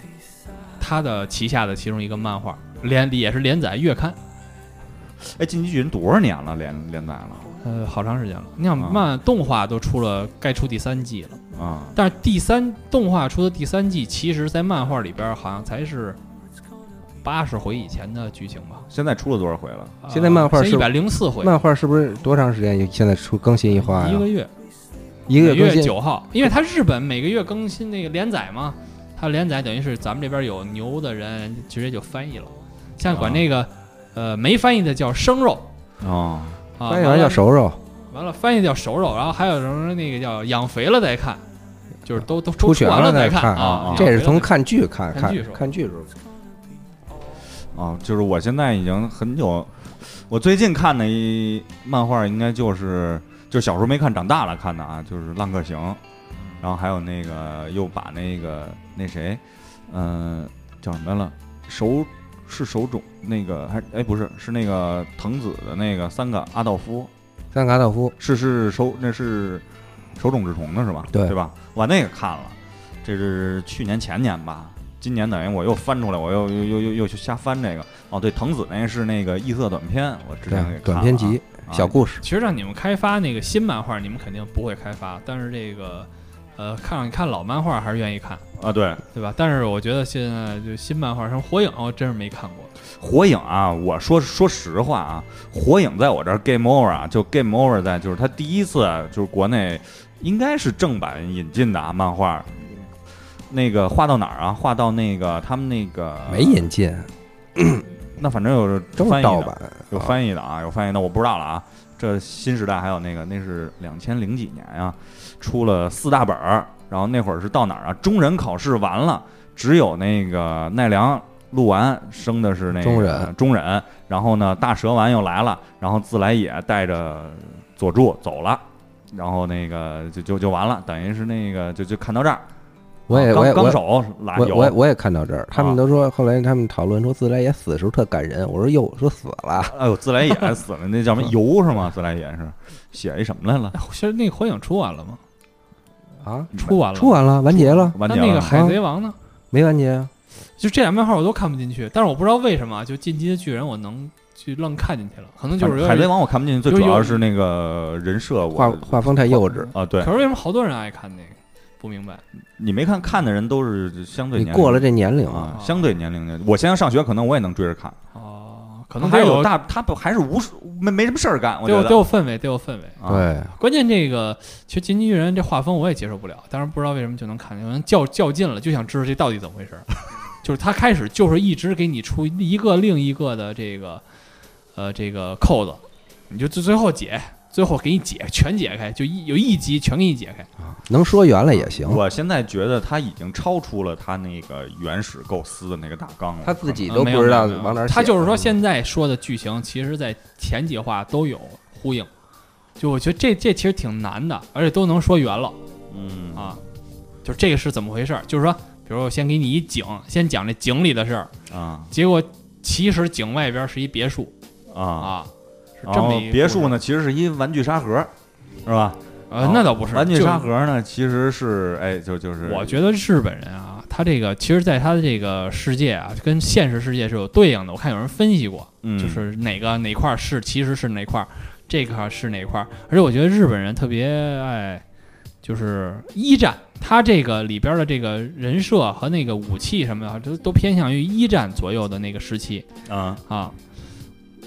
他的旗下的其中一个漫画连也是连载月刊。哎，进击巨人多少年了？连连载了？呃，好长时间了。你想漫动画都出了，该出第三季了啊！但是第三动画出的第三季，其实在漫画里边好像才是八十回以前的剧情吧。现在出了多少回了？现在漫画是一百零四回。漫画是不是多长时间？现在出更新一话一个月，一个月九号，因为它日本每个月更新那个连载嘛，它连载等于是咱们这边有牛的人直接就翻译了，像管那个呃没翻译的叫生肉。哦，翻译完叫熟肉，完了翻译叫熟肉，然后还有什么那个叫养肥了再看，就是都都出全了再看啊，这是从看剧看看看剧时候。哦，就是我现在已经很久，我最近看的一漫画应该就是就小时候没看，长大了看的啊，就是《浪客行》，然后还有那个又把那个那谁，嗯，叫什么了？手是手冢那个还哎不是是那个藤子的那个三个阿道夫，三个阿道夫是是手那是手冢治虫的是吧？对对吧？我那个看了，这是去年前年吧。今年等于我又翻出来，我又又又又又去瞎翻这个哦，对，藤子那是那个异色短片，我之前给短篇集小故事。其实让你们开发那个新漫画，你们肯定不会开发，但是这个呃，看看老漫画还是愿意看啊，对对吧？但是我觉得现在就新漫画，像火影，我真是没看过。火影啊，我说说实话啊，火影在我这儿 game over 啊，就 game over 在就是他第一次就是国内应该是正版引进的啊漫画。那个画到哪儿啊？画到那个他们那个没引进，那反正有翻译的，有翻译的啊，有翻译的我不知道了啊。这新时代还有那个，那是两千零几年呀，出了四大本儿。然后那会儿是到哪儿啊？中忍考试完了，只有那个奈良鹿丸，升的是那个中忍。中忍。然后呢，大蛇丸又来了，然后自来也带着佐助走了，然后那个就就就完了，等于是那个就就看到这儿。我也我也刚手我我我也看到这儿，他们都说后来他们讨论说自来也死的时候特感人，我说哟说死了，哎呦自来也死了，那叫什么油是吗？自来也是写一什么来了？其实那个火影出完了吗？啊，出完了，出完了，完结了。那那个海贼王呢？没完结啊。就这两漫画我都看不进去，但是我不知道为什么，就进击的巨人我能去愣看进去了，可能就是海贼王我看不进去，最主要是那个人设画画风太幼稚啊。对。可是为什么好多人爱看那个？不明白，你没看看的人都是相对你过了这年龄啊，相对年龄的。我现在上学，可能我也能追着看。哦，可能还有大，他不还是无没没什么事儿干。我觉得得有氛围，得有氛围。对，关键这个其实《进击巨人》这画风我也接受不了，但是不知道为什么就能看，可能较较劲了，就想知道这到底怎么回事。就是他开始就是一直给你出一个另一个的这个呃这个扣子，你就最最后解。最后给你解全解开，就一有一集全给你解开啊！能说圆了也行。我现在觉得他已经超出了他那个原始构思的那个大纲了。他自己都不知道往哪。他就是说，现在说的剧情，其实在前几话都有呼应。就我觉得这这其实挺难的，而且都能说圆了。嗯啊，就这个是怎么回事？就是说，比如我先给你一井，先讲这井里的事儿啊，结果其实井外边是一别墅啊啊。然后别墅呢，其实是一玩具沙盒，是吧？呃，那倒不是。玩具沙盒呢，其实是哎，就就是。我觉得日本人啊，他这个其实在他的这个世界啊，跟现实世界是有对应的。我看有人分析过，就是哪个哪块是其实是哪块，这块是哪块。而且我觉得日本人特别爱，就是一战，他这个里边的这个人设和那个武器什么的，都都偏向于一战左右的那个时期。啊啊。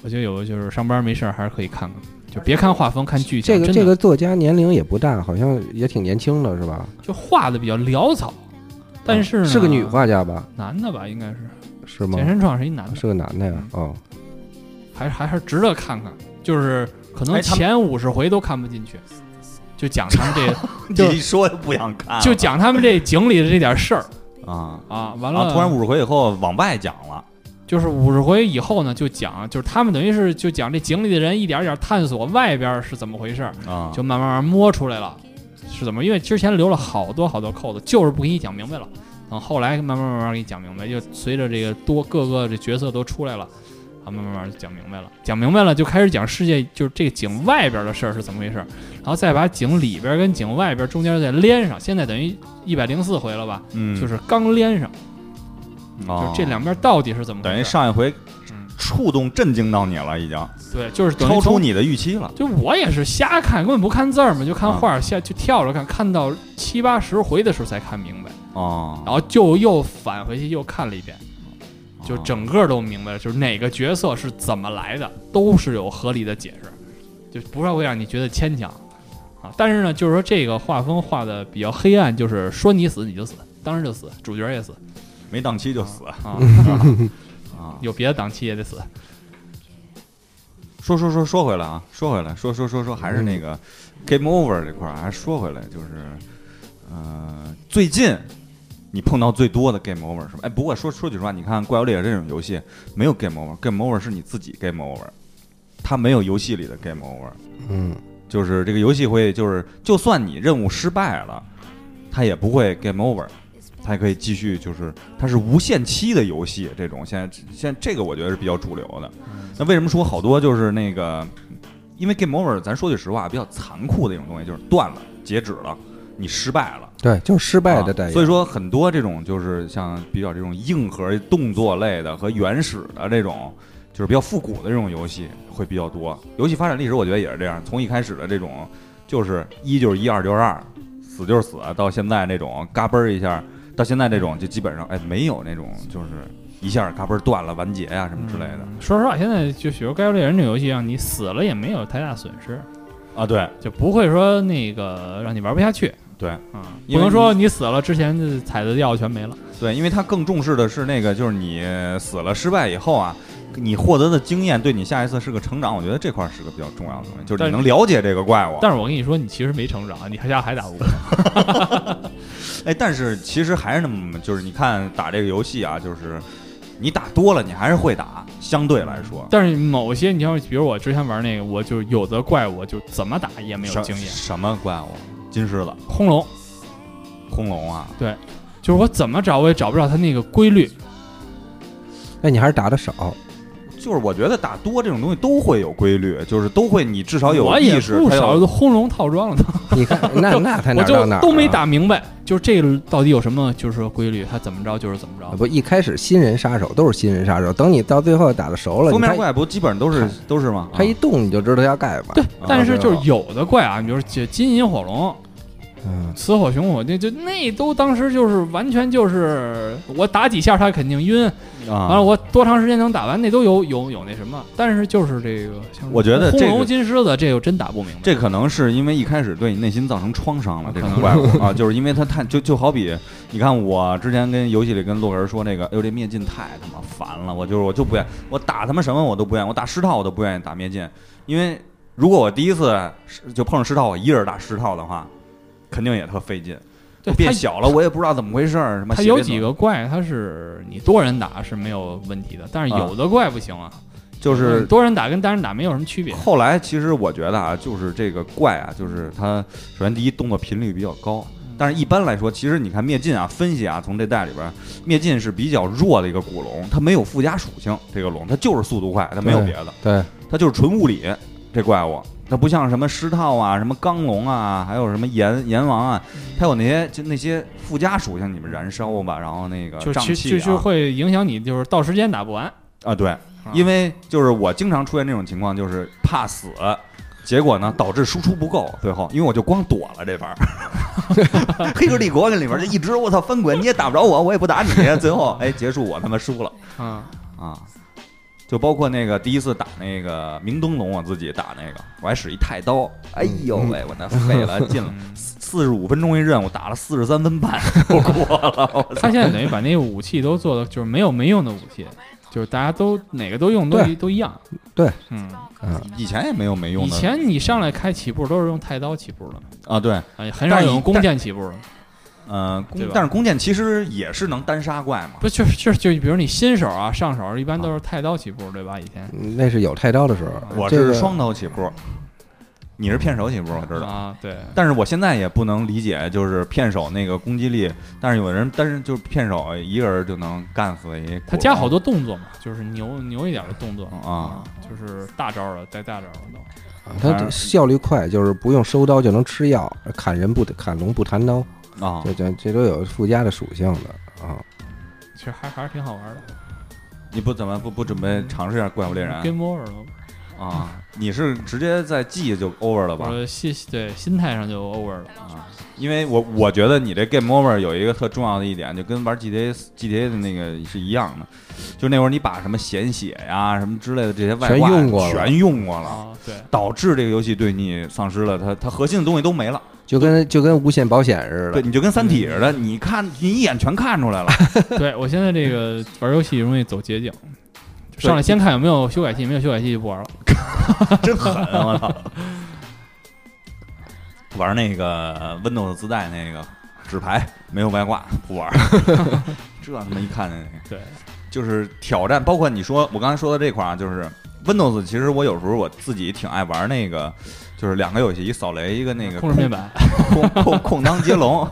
我觉得有个就是上班没事儿还是可以看看，就别看画风，看剧情。这个这个作家年龄也不大，好像也挺年轻的，是吧？就画的比较潦草，但是是个女画家吧？男的吧，应该是是吗？健身创是一男的，是个男的呀。哦，还还是值得看看，就是可能前五十回都看不进去，就讲他们这，就一说不想看，就讲他们这井里的这点事儿啊啊，完了，突然五十回以后往外讲了。就是五十回以后呢，就讲，就是他们等于是就讲这井里的人一点一点探索外边是怎么回事啊，就慢慢慢摸出来了是怎么，因为之前留了好多好多扣子，就是不给你讲明白了，等后来慢慢慢慢给你讲明白，就随着这个多各个这角色都出来了，啊，慢慢慢慢讲明白了，讲明白了就开始讲世界，就是这个井外边的事儿是怎么回事，然后再把井里边跟井外边中间再连上，现在等于一百零四回了吧，嗯，就是刚连上。就这两边到底是怎么？等于上一回触动、震惊到你了，已经。对，就是超出你的预期了。就我也是瞎看，根本不看字儿嘛，就看画，下就跳着看，看到七八十回的时候才看明白。哦。然后就又返回去又看了一遍，就整个都明白了，就是哪个角色是怎么来的，都是有合理的解释，就不会让你觉得牵强啊。但是呢，就是说这个画风画的比较黑暗，就是说你死你就死，当时就死，主角也死，没档期就死啊 啊，有别的档期也得死。说说说说回来啊，说回来，说说说说还是那个 game over 这块儿，还说回来就是，呃，最近你碰到最多的 game over 是吧？哎，不过说说句实话，你看怪物猎人这种游戏没有 game over，game over 是你自己 game over，它没有游戏里的 game over。嗯，就是这个游戏会就是就算你任务失败了，它也不会 game over，它还可以继续，就是它是无限期的游戏。这种现在现在这个我觉得是比较主流的。那为什么说好多就是那个？因为 game over，咱说句实话，比较残酷的一种东西，就是断了，截止了，你失败了。对，就是失败的代言。所以说，很多这种就是像比较这种硬核动作类的和原始的这种，就是比较复古的这种游戏会比较多。游戏发展历史，我觉得也是这样，从一开始的这种就是一就是一，二就是二，死就是死，到现在那种嘎嘣一下，到现在这种就基本上哎没有那种就是。一下嘎嘣断了完结呀什么之类的。说实话，现在就比如《怪物猎人》这游戏，让你死了也没有太大损失啊，对，就不会说那个让你玩不下去。对，嗯，不能说你死了之前采的药全没了。对，因为他更重视的是那个，就是你死了失败以后啊，你获得的经验对你下一次是个成长。我觉得这块是个比较重要的东西，就是你能了解这个怪物。但是我跟你说，你其实没成长，你还家还打不过。哎，但是其实还是那么，就是你看打这个游戏啊，就是。你打多了，你还是会打，相对来说。但是某些，你像比如我之前玩那个，我就有的怪物就怎么打也没有经验。什么怪物？金狮子、轰龙、轰龙啊？对，就是我怎么找我也找不着它那个规律。那你还是打的少。就是我觉得打多这种东西都会有规律，就是都会，你至少有意识。不少轰龙套装了都。你看，那那才哪到哪都没打明白，就是这个到底有什么就是说规律，它怎么着就是怎么着。不，一开始新人杀手都是新人杀手，等你到最后打的熟了，封面怪不基本上都是都是吗？他一动你就知道要干嘛。对，但是就是有的怪啊，你比如金银火龙。嗯，雌火雄火，那就那都当时就是完全就是我打几下他肯定晕，完了我多长时间能打完那都有有有那什么，但是就是这个，我觉得轰龙金狮子这又真打不明白，这可能是因为一开始对你内心造成创伤了，这种怪物啊，就是因为他太就就好比你看我之前跟游戏里跟洛克人说那个，哎呦这灭尽太他妈烦了，我就是我就不愿我打他妈什么我都不愿意，我打十套我都不愿意打灭尽，因为如果我第一次就碰上十套我一人打十套的话。肯定也特费劲，变小了，我也不知道怎么回事儿。什么？它有几个怪，它是你多人打是没有问题的，但是有的怪不行啊。就是多人打跟单人打没有什么区别。后来其实我觉得啊，就是这个怪啊，就是它首先第一动作频率比较高，但是一般来说，其实你看灭尽啊，分析啊，从这代里边，灭尽是比较弱的一个古龙，它没有附加属性，这个龙它就是速度快，它没有别的，对，它就是纯物理这怪物。它不像什么狮套啊，什么钢龙啊，还有什么阎阎王啊，它有那些就那些附加属性，你们燃烧吧，然后那个就其实就会影响你，就是到时间打不完啊。对，因为就是我经常出现这种情况，就是怕死，结果呢导致输出不够，最后因为我就光躲了这边，黑客帝国那里边就一直我操翻滚，你也打不着我，我也不打你，最后哎结束我他妈输了啊啊。就包括那个第一次打那个明灯笼，我自己打那个，我还使一太刀，哎呦喂，我那费了 劲了，四十五分钟一任务，打了四十三分半 我过了。他现在等于把那个武器都做的就是没有没用的武器，就是大家都哪个都用都都一样。对，嗯嗯，以前也没有没用的。以前你上来开起步都是用太刀起步的啊，对，很少有用弓箭起步的。嗯，弓但是弓箭其实也是能单杀怪嘛？不，确实确实就比如你新手啊，上手一般都是太刀起步，对吧？以前那是有太刀的时候，我是双刀起步，你是片手起步，我知道啊。对，但是我现在也不能理解，就是片手那个攻击力，但是有人，但是就是片手一个人就能干死一。他加好多动作嘛，就是牛牛一点的动作啊，就是大招了，带大招了都。他效率快，就是不用收刀就能吃药，砍人不砍龙不弹刀。啊，这这这都有附加的属性的啊，其实还还是挺好玩的。你不怎么不不准备尝试一下怪物猎人？Game over 了，啊，你是直接在记就 over 了吧？我心对心态上就 over 了啊，因为我我觉得你这 game over 有一个特重要的一点，就跟玩 GTA GTA 的那个是一样的，就那会儿你把什么显血呀什么之类的这些外挂全用过了全用过了，啊，对，导致这个游戏对你丧失了它它核心的东西都没了。就跟就跟无限保险似的对，的。你就跟三体似的，你看你一眼全看出来了。对我现在这个玩游戏容易走捷径，就上来先看有没有修改器，没有修改器就不玩了。真狠！我操！玩那个 Windows 自带那个纸牌，没有外挂，不玩。这他妈一看，对，就是挑战。包括你说我刚才说的这块儿啊，就是 Windows。其实我有时候我自己挺爱玩那个，就是两个游戏，一扫雷，一个那个控制面板，空空空当接龙，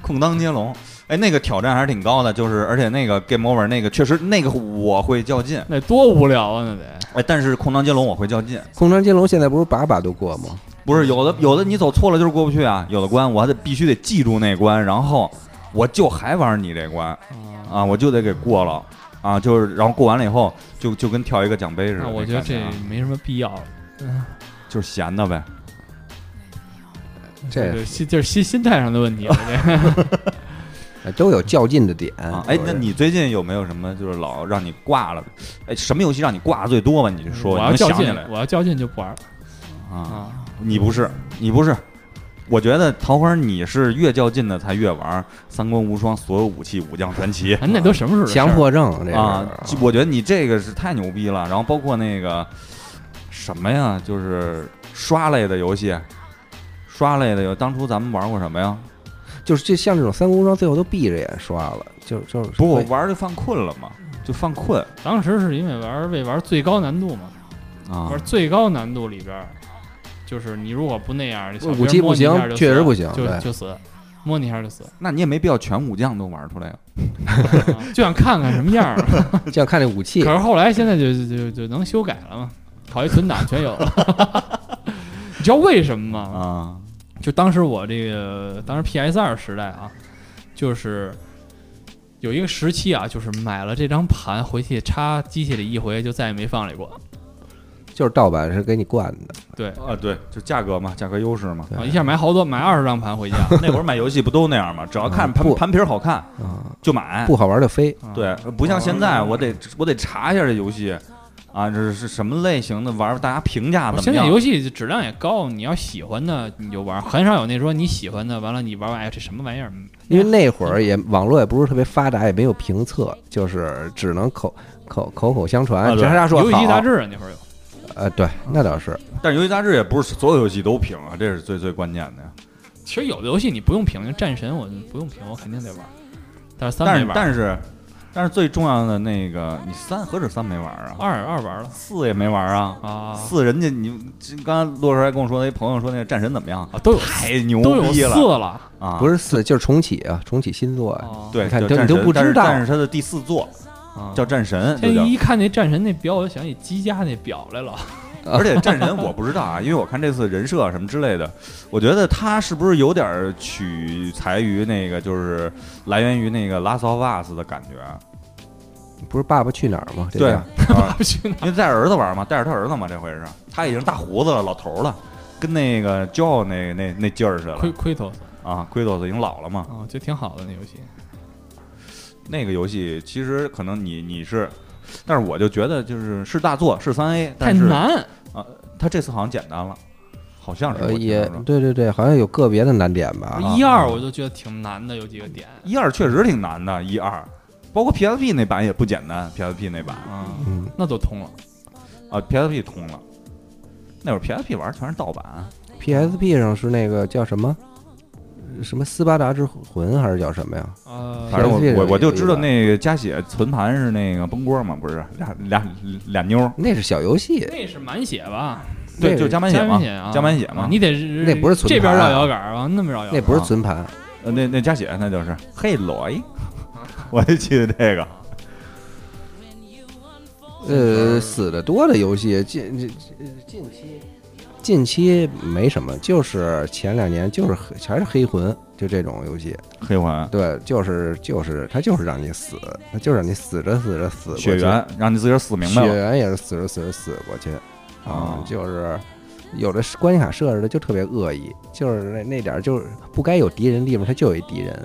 空当接龙。哎，那个挑战还是挺高的，就是而且那个 Game Over 那个确实那个我会较劲。那多无聊啊，那得。哎，但是空当接龙我会较劲。空当接龙现在不是把把都过吗？不是有的有的你走错了就是过不去啊，有的关我还得必须得记住那关，然后我就还玩你这关啊，我就得给过了啊，就是然后过完了以后就就跟跳一个奖杯似的。那我觉得这感啊没什么必要。嗯，就是闲的呗。这个心就是心心态上的问题了。这 都有较劲的点。啊，哎，那你最近有没有什么就是老让你挂了？哎，什么游戏让你挂的最多吧？你就说，我要较劲能想起来，我要较劲就不玩了啊？啊。你不是，你不是。我觉得桃花你是越较劲的才越玩三国无双，所有武器武将传奇。哎那都什么时候？强迫症这啊，我觉得你这个是太牛逼了。然后包括那个什么呀，就是刷类的游戏，刷类的有当初咱们玩过什么呀？就是这像这种三国无双，最后都闭着眼刷了，就就是不，我玩就犯困了嘛，就犯困当时是因为玩为玩最高难度嘛，啊玩。最高难度里边，就是你如果不那样，武器不行确实不行就就死，摸你一下就死，那你也没必要全武将都玩出来呀。啊就想看看什么样儿。就想看那武器可。是后来现在就就就就能修改了嘛，考一存档全有了。你知道为什么吗？啊，就当时我这个当时 PS 二时代啊，就是有一个时期啊，就是买了这张盘回去插机器里一回，就再也没放里过。就是盗版是给你惯的，对啊，对，就价格嘛，价格优势嘛。啊，一下买好多，买二十张盘回家。那会儿买游戏不都那样吗？只要看嗯盘盘皮儿好看啊，就买。不好玩就飞。啊对，不像现在，我得我得查一下这游戏啊，这是什么类型的玩儿，大家评价怎么样？现在游戏质量也高，你要喜欢的你就玩，很少有那说你喜欢的，完了你玩完哎这什么玩意儿？因为那会儿也网络也不是特别发达，也没有评测，就是只能口口口口相传，啊对大家说游戏杂志啊那会儿有，呃，对，那倒是。但是游戏杂志也不是所有游戏都评啊，这是最最关键的呀。其实有的游戏你不用评，战神我不用评，我肯定得玩。但是三但是但是但是最重要的那个，你三何止三没玩啊？二二玩了四也没玩啊。啊，四人家你刚才洛师还跟我说，那朋友说那个战神怎么样？啊都有太牛都有逼四了了啊！不是四，就是重启啊，重启新作啊。啊，对，你看叫战神都你都不知道但是他的第四作啊叫战神，现就叫在一看那战神那表，我就想起机甲那表来了。而且战神我不知道啊，因为我看这次人设什么之类的，我觉得他是不是有点取材于那个，就是来源于那个《Last of Us》的感觉？啊不是《爸爸去哪儿》吗？这对，啊啊不去哪因为带着儿子玩嘛，带着他儿子嘛，这回是他已经大胡子了，老头儿了，跟那个骄傲那那那劲儿似的亏亏头啊，奎托斯已经老了嘛。啊，就挺好的那游戏。那个游戏其实可能你你是，但是我就觉得就是是大作是三 A，太但是难，他这次好像简单了，好像是也对对对，好像有个别的难点吧。啊。一二我就觉得挺难的，有几个点。一二确实挺难的，一二，包括 PSP 那版也不简单，PSP 那版。啊，嗯，那都通了。啊，PSP 通了，那会儿 PSP 玩儿全是盗版，PSP 上是那个叫什么什么斯巴达之魂还是叫什么呀？呃，反正我我我就知道那个加血存盘是那个崩锅嘛，不是？俩俩俩妞儿，那是小游戏，那是满血吧？对，就是加满血嘛加满，血嘛。啊你得那不是存这边绕摇杆啊，那边绕摇杆儿。那不是存盘，呃，那那加血那就是。嘿罗伊，我就记得这个，呃，死的多的游戏近近近期近期没什么，就是前两年就是黑还是黑魂，就这种游戏，黑魂对，就是就是它就是让你死，它就是让你死着死着死过去血缘，让你自个儿死明白了，血缘也是死着死着死过去，啊，就是有的关卡设置的就特别恶意，就是那那点儿就是不该有敌人地方，它就有一敌人。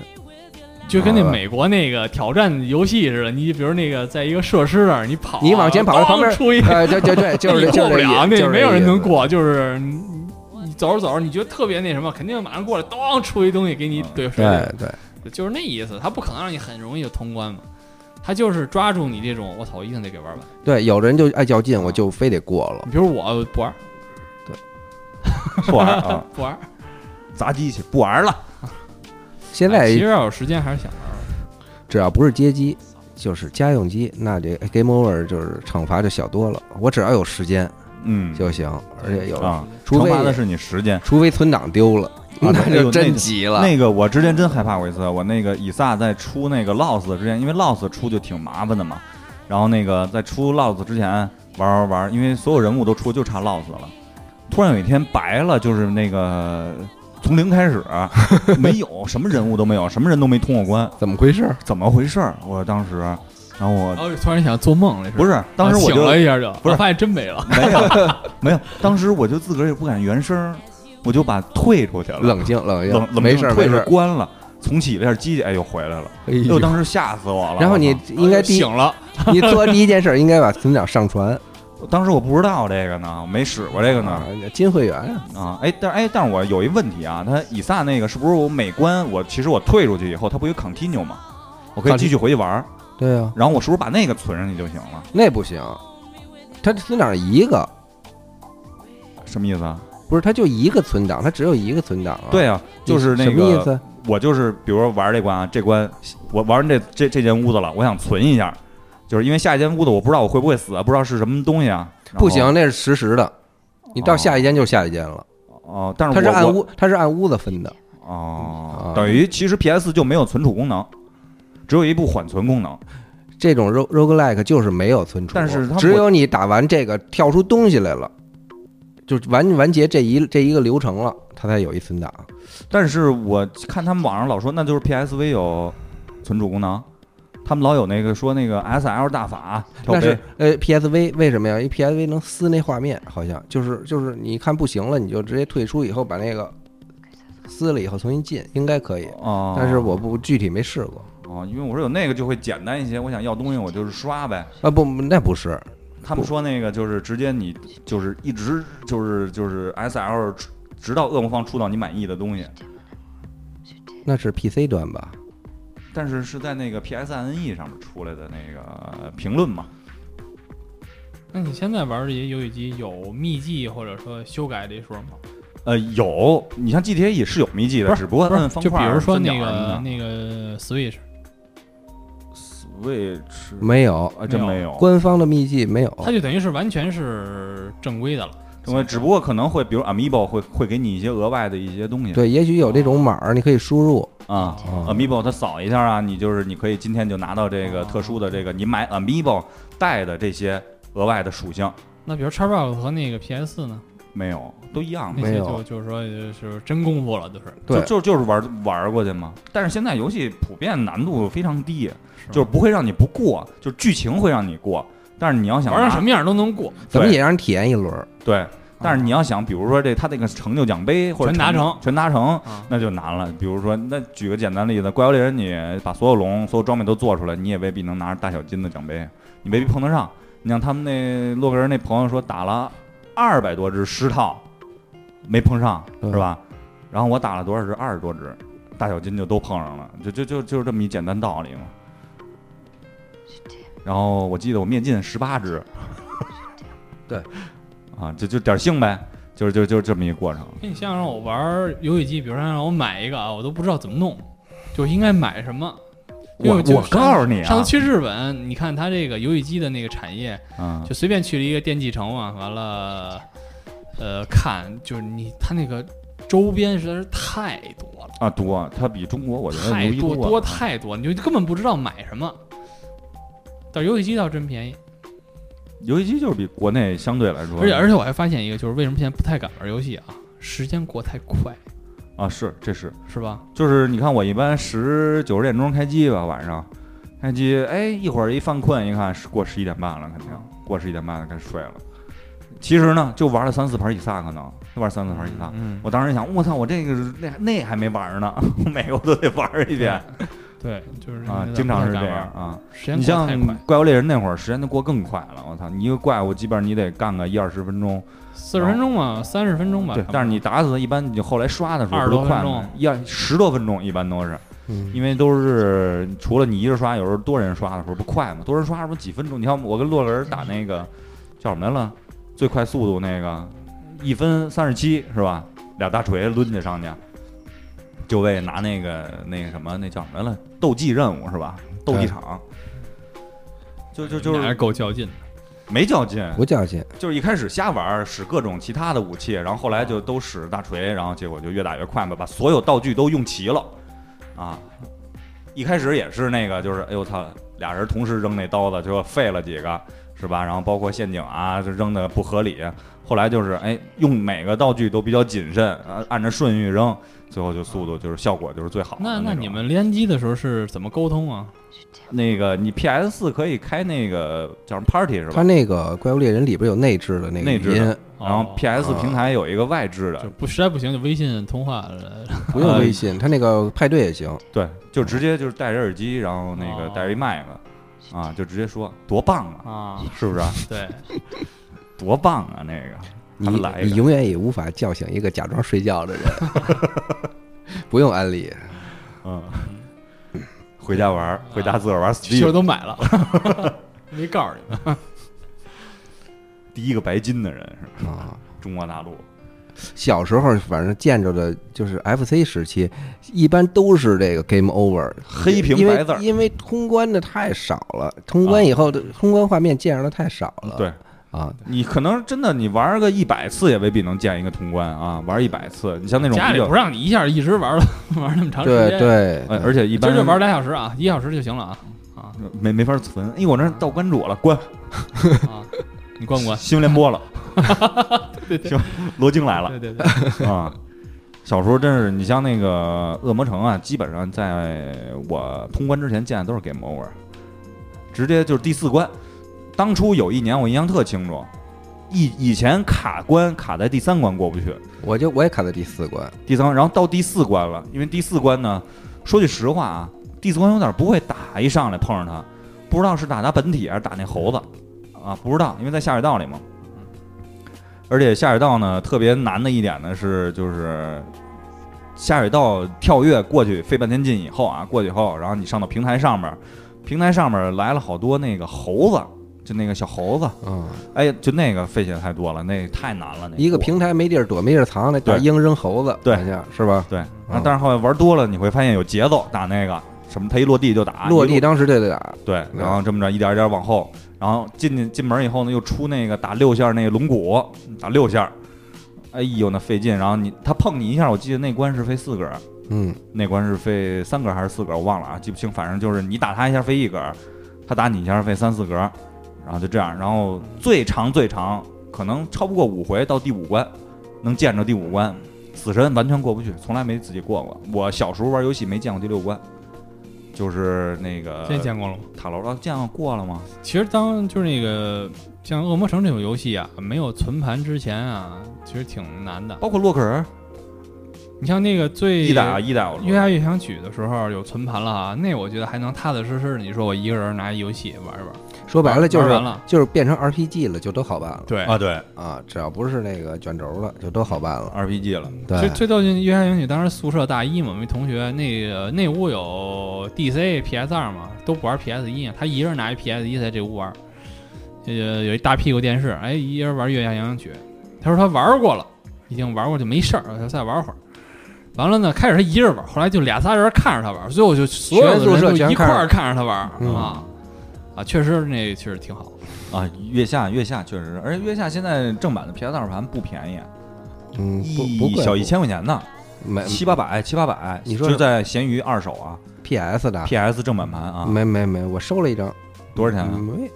就跟那美国那个挑战游戏似的，你比如那个在一个设施那儿，你跑，你往前跑，旁边出一，对对对，就是过不了，那没有人能过，就是你走着走着，你觉得特别那什么，肯定马上过来，咚出一东西给你怼水里，对对，就是那意思，他不可能让你很容易就通关嘛。他就是抓住你这种，我操，我一定得给玩完。对，有的人就爱较劲，我就非得过了。比如我不玩，对，不玩啊，不玩，砸机去不玩了。现在其实要有时间还是想玩。只要不是街机，就是家用机，那这 Game Over 就是惩罚就小多了。我只要有时间，嗯，就行。而且有啊，惩罚的是你时间，除非存档丢了。那就真急了。那个我之前真害怕过一次。我那个以撒在出那个 Lost 之前，因为 Lost 出就挺麻烦的嘛。然后那个在出 Lost 之前玩玩玩，因为所有人物都出，就差 Lost 了。突然有一天白了，就是那个从零开始，没有什么人物都没有，什么人都没通过关，怎么回事？怎么回事？我当时，然后我突然想做梦了，不是？当时我醒了一下就不是发现真没了，没有没有。当时我就自个儿也不敢原声。我就把退出去了，冷静冷静，没事退出关了，重启了一下机器，哎，又回来了，哎呦，当时吓死我了。然后你应该醒了，你做第一件事应该把存档上传。当时我不知道这个呢，没使过这个呢，金会员啊，哎，但哎，但是我有一问题啊，它以撒那个是不是我每关我其实我退出去以后，它不有 continue 吗？我可以继续回去玩。对啊，然后我是不是把那个存上去就行了？那不行，它存档一个，什么意思啊？不是，它就一个存档，它只有一个存档啊。对啊，就是那个什么意思？我就是，比如说玩这关啊，这关我玩完这这这间屋子了，我想存一下，就是因为下一间屋子我不知道我会不会死，不知道是什么东西啊。不行，那是实时的，你到下一间就是下一间了。哦，但是它是按屋，它是按屋子分的。哦，等于其实 PS 就没有存储功能，只有一部缓存功能。这种 rog roguelike 就是没有存储，但是只有你打完这个跳出东西来了。就完完结这一这一个流程了，它才有一存档。但是我看他们网上老说，那就是 PSV 有存储功能，他们老有那个说那个 SL 大法。但是呃，PSV 为什么呀？因为 PSV 能撕那画面，好像就是就是你看不行了，你就直接退出以后把那个撕了以后重新进，应该可以。哦。但是我不具体没试过。哦，因为我说有那个就会简单一些，我想要东西我就是刷呗。啊不，那不是。他们说那个就是直接你就是一直就是就是 S L 直到恶魔方出到你满意的东西，那是 P C 端吧？但是是在那个 P S N E 上面出来的那个评论嘛？那你现在玩这些游戏机有秘籍或者说修改这说吗？呃，有，你像 G T A 也是有秘籍的，只不过按方块就比如说那个那个 Switch。Switch 没有啊，真没有官方的秘籍没有，它就等于是完全是正规的了。正规，只不过可能会，比如 Amiibo 会会给你一些额外的一些东西。对，也许有这种码儿，你可以输入啊。Amiibo 它扫一下啊，你就是你可以今天就拿到这个特殊的这个你买 Amiibo 带的这些额外的属性。那比如 Xbox 和那个 PS 呢？没有，都一样。没有，就是说是真功夫了，就是。对，就就是玩玩过去嘛。但是现在游戏普遍难度非常低。就是不会让你不过，就剧情会让你过，但是你要想玩成什么样都能过，怎么也让人体验一轮。对，但是你要想，比如说这他这个成就奖杯或者全达成，全达成，那就难了。比如说，那举个简单例子，怪物猎人，你把所有龙、所有装备都做出来，你也未必能拿着大小金的奖杯，你未必碰得上。你像他们那洛克人那朋友说，打了二百多只狮套，没碰上，是吧？然后我打了多少只？二十多只，大小金就都碰上了，就就就就是这么一简单道理嘛。然后我记得我灭尽十八只，对，啊，就就点性呗，就是就就这么一个过程。你像让我玩游戏机，比如说让我买一个啊，我都不知道怎么弄，就应该买什么。我我告诉你啊，上次去日本，你看他这个游戏机的那个产业，嗯，就随便去了一个电器城嘛，完了，呃，看就是你他那个周边实在是太多了啊，多，它比中国我觉得太多多太多，你就根本不知道买什么。但游戏机倒真便宜，游戏机就是比国内相对来说，而且而且我还发现一个，就是为什么现在不太敢玩游戏啊？时间过太快啊！是，这是是吧？就是你看我一般十九十点钟开机吧，晚上开机，哎，一会儿一犯困，一看是过十一点半了，肯定过十一点半了该睡了。其实呢，就玩了三四盘以撒，可能就玩三四盘以撒。嗯，我当时想，我操，我这个那那还没玩呢，每个我都得玩一遍对，就是啊，经常是这样。啊。时间你像怪物猎人那会儿，时间就过更快了。我操，你一个怪物基本上你得干个一二十分钟。四十分钟嘛，三十分钟吧。对，但是你打死他，一般你后来刷的时候20不是快多分钟吗？一二十多分钟一般都是，嗯因为都是除了你一人刷，有时候多人刷的时候不快嘛，多人刷是不是几分钟？你看我跟洛人打那个叫什么来了，最快速度那个一分三十七是吧？俩大锤抡起上去，就为拿那个那个什么那叫什么来了？斗技任务是吧？斗技场，就就就你俩还是够较劲的。没较劲，不较劲，就是一开始瞎玩，使各种其他的武器，然后后来就都使大锤，然后结果就越打越快嘛，把所有道具都用齐了，啊，一开始也是那个，就是哎呦操，俩人同时扔那刀子，就废了几个，是吧？然后包括陷阱啊，就扔的不合理。后来就是哎，用每个道具都比较谨慎，啊，按照顺序扔，最后就速度就是效果就是最好的那那那你们联机的时候是怎么沟通啊？那个你 PS 四可以开那个叫什么 Party 是吧？它那个怪物猎人里边有内置的那个内置的。语音，然后哦。PS 啊。平台有一个外置的。就，不实在不行就微信通话了。不用微信，它那个派对也行。对，就直接就是戴着耳机，然后那个哦带着一麦克，啊，就直接说多棒啊，啊，是不是啊？对，多棒啊，那个你来你永远也无法叫醒一个假装睡觉的人，不用安利。嗯，回家玩儿，回家自个儿玩其实 Steam，都买了，没告诉你们。第一个白金的人是吧啊，中国大陆，小时候反正见着的就是 FC 时期，一般都是这个 Game Over，黑屏因为白字因为通关的太少了，通关以后的通关画面见着的太少了。对啊，你可能真的你玩个一百次也未必能见一个通关啊，玩一百次，你像那种家里不，让你一下一直玩了 玩那么长时间，，对对，哎而且一般就玩俩小时啊，一个小时就行了啊啊没没法存，哎，我这到关注我了，关 啊！你关不关？新闻联播了，对对行，罗京来了。对对对，啊，小时候真是，你像那个恶魔城啊，基本上在我通关之前见的都是 Game Over，直接就是第四关。当初有一年我印象特清楚，以以前卡关卡在第三关过不去，我就我也卡在第四关，第三关，然后到第四关了，因为第四关呢，说句实话啊，第四关有点不会打，一上来碰上他，不知道是打他本体还是打那猴子啊，不知道，因为在下水道里嘛。而且下水道呢，特别难的一点呢是，就是下水道跳跃过去费半天劲以后啊，过去以后，然后你上到平台上面，平台上面来了好多那个猴子，就那个小猴子，嗯，哎呀，就那个费劲太多了，那太难了。那过一个平台没地儿躲，没地儿藏，那大对鹰扔猴子，对。是吧？对，啊，但是后来玩多了，你会发现有节奏，打那个什么，他一落地就打，落地当时就得打，对，然后这么着一点一点往后，然后进进进门以后呢，又出那个打六下那个龙骨，打六下，哎呦那费劲，然后你他碰你一下，我记得那关是飞四格，嗯，那关是飞三格还是四格，我忘了啊，记不清，反正就是你打他一下飞一格，他打你一下飞三四格，然后就这样，然后最长最长可能超不过五回到第五关，能见着第五关，死神完全过不去，从来没自己过过。我小时候玩游戏没见过第六关，就是那个这见过了吗？塔楼了，见过过了吗？其实当就是那个像《恶魔城》这种游戏啊，没有存盘之前啊，其实挺难的。包括洛克人你像那个最一代啊，一代我越下越想曲的时候有存盘了啊，那我觉得还能踏踏实实的。你说我一个人拿一游戏玩一玩，说白了就是了。就是变成 RPG 了，就都好办了。对。啊，对。啊，只要不是那个卷轴了，就都好办了。RPG 了，对。最，最逗进月下影曲，当时宿舍大一嘛，我们同学那个那屋有 DC、PS 二嘛，都不玩 PS 一啊，他一人拿一 PS 一在这屋玩，呃，有一大屁股电视，哎，一人玩月下影曲，他说他玩过了，已经玩过就没事儿，他再玩会儿。完了呢，开始他一人玩，后来就俩仨人看着他玩，最后就所有的人都一块儿看着他玩、嗯。啊啊，确实那确实挺好。啊，月下月下确实，而且月下现在正版的 PS 二盘不便宜，嗯，不不小一千块钱呢，没七八百七八百，你说就在闲鱼二手啊 PS 的，，PS 正版盘啊，没没没，我收了一张，多少钱啊？没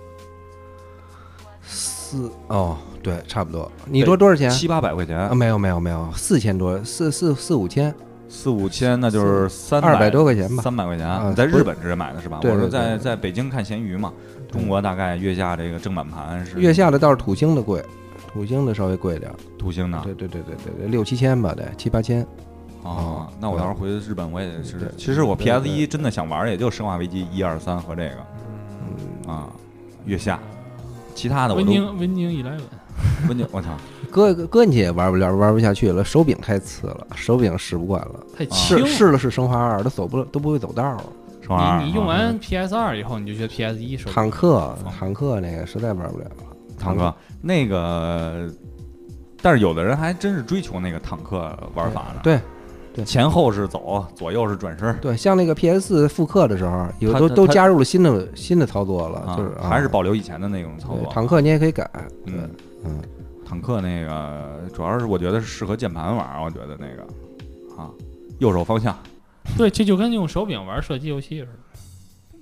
四哦，对，差不多。你说多少钱？七八百块钱啊，，没有没有没有，四千多，四四四五千，四五千那就是三二百多块钱吧。三百块钱。在日本直接买的是吧？我说对对对在在北京看闲鱼嘛，中国大概月下这个正版盘是月下的倒是土星的贵，土星的稍微贵点儿，土星的对对对对对对，六七千吧，得七八千。哦，那我到时候回日本我也是对。其实我 PS 对一真的想玩，也就《生化危机》一二三和这个嗯，啊，月下，其他的我都温宁温宁 eleven，温宁，我操，搁搁进去也玩不了，玩不下去了，手柄太次了，手柄使不惯了。太轻试。试了试生化二，都走不，都不会走道儿。生化二你你用啊完 PS 二以后，你就觉得 PS 一手坦克，坦克那个实在玩不了。坦克那个，但是有的人还真是追求那个坦克玩法呢，对对前后是走，左右是转身，对，像那个 PS 四复刻的时候，有都都加入了新的新的操作了，啊就是啊还是保留以前的那种操作。坦克你也可以改。对嗯，嗯，坦克那个主要是我觉得是适合键盘玩儿，我觉得那个啊，右手方向。对，这就跟用手柄玩射击游戏似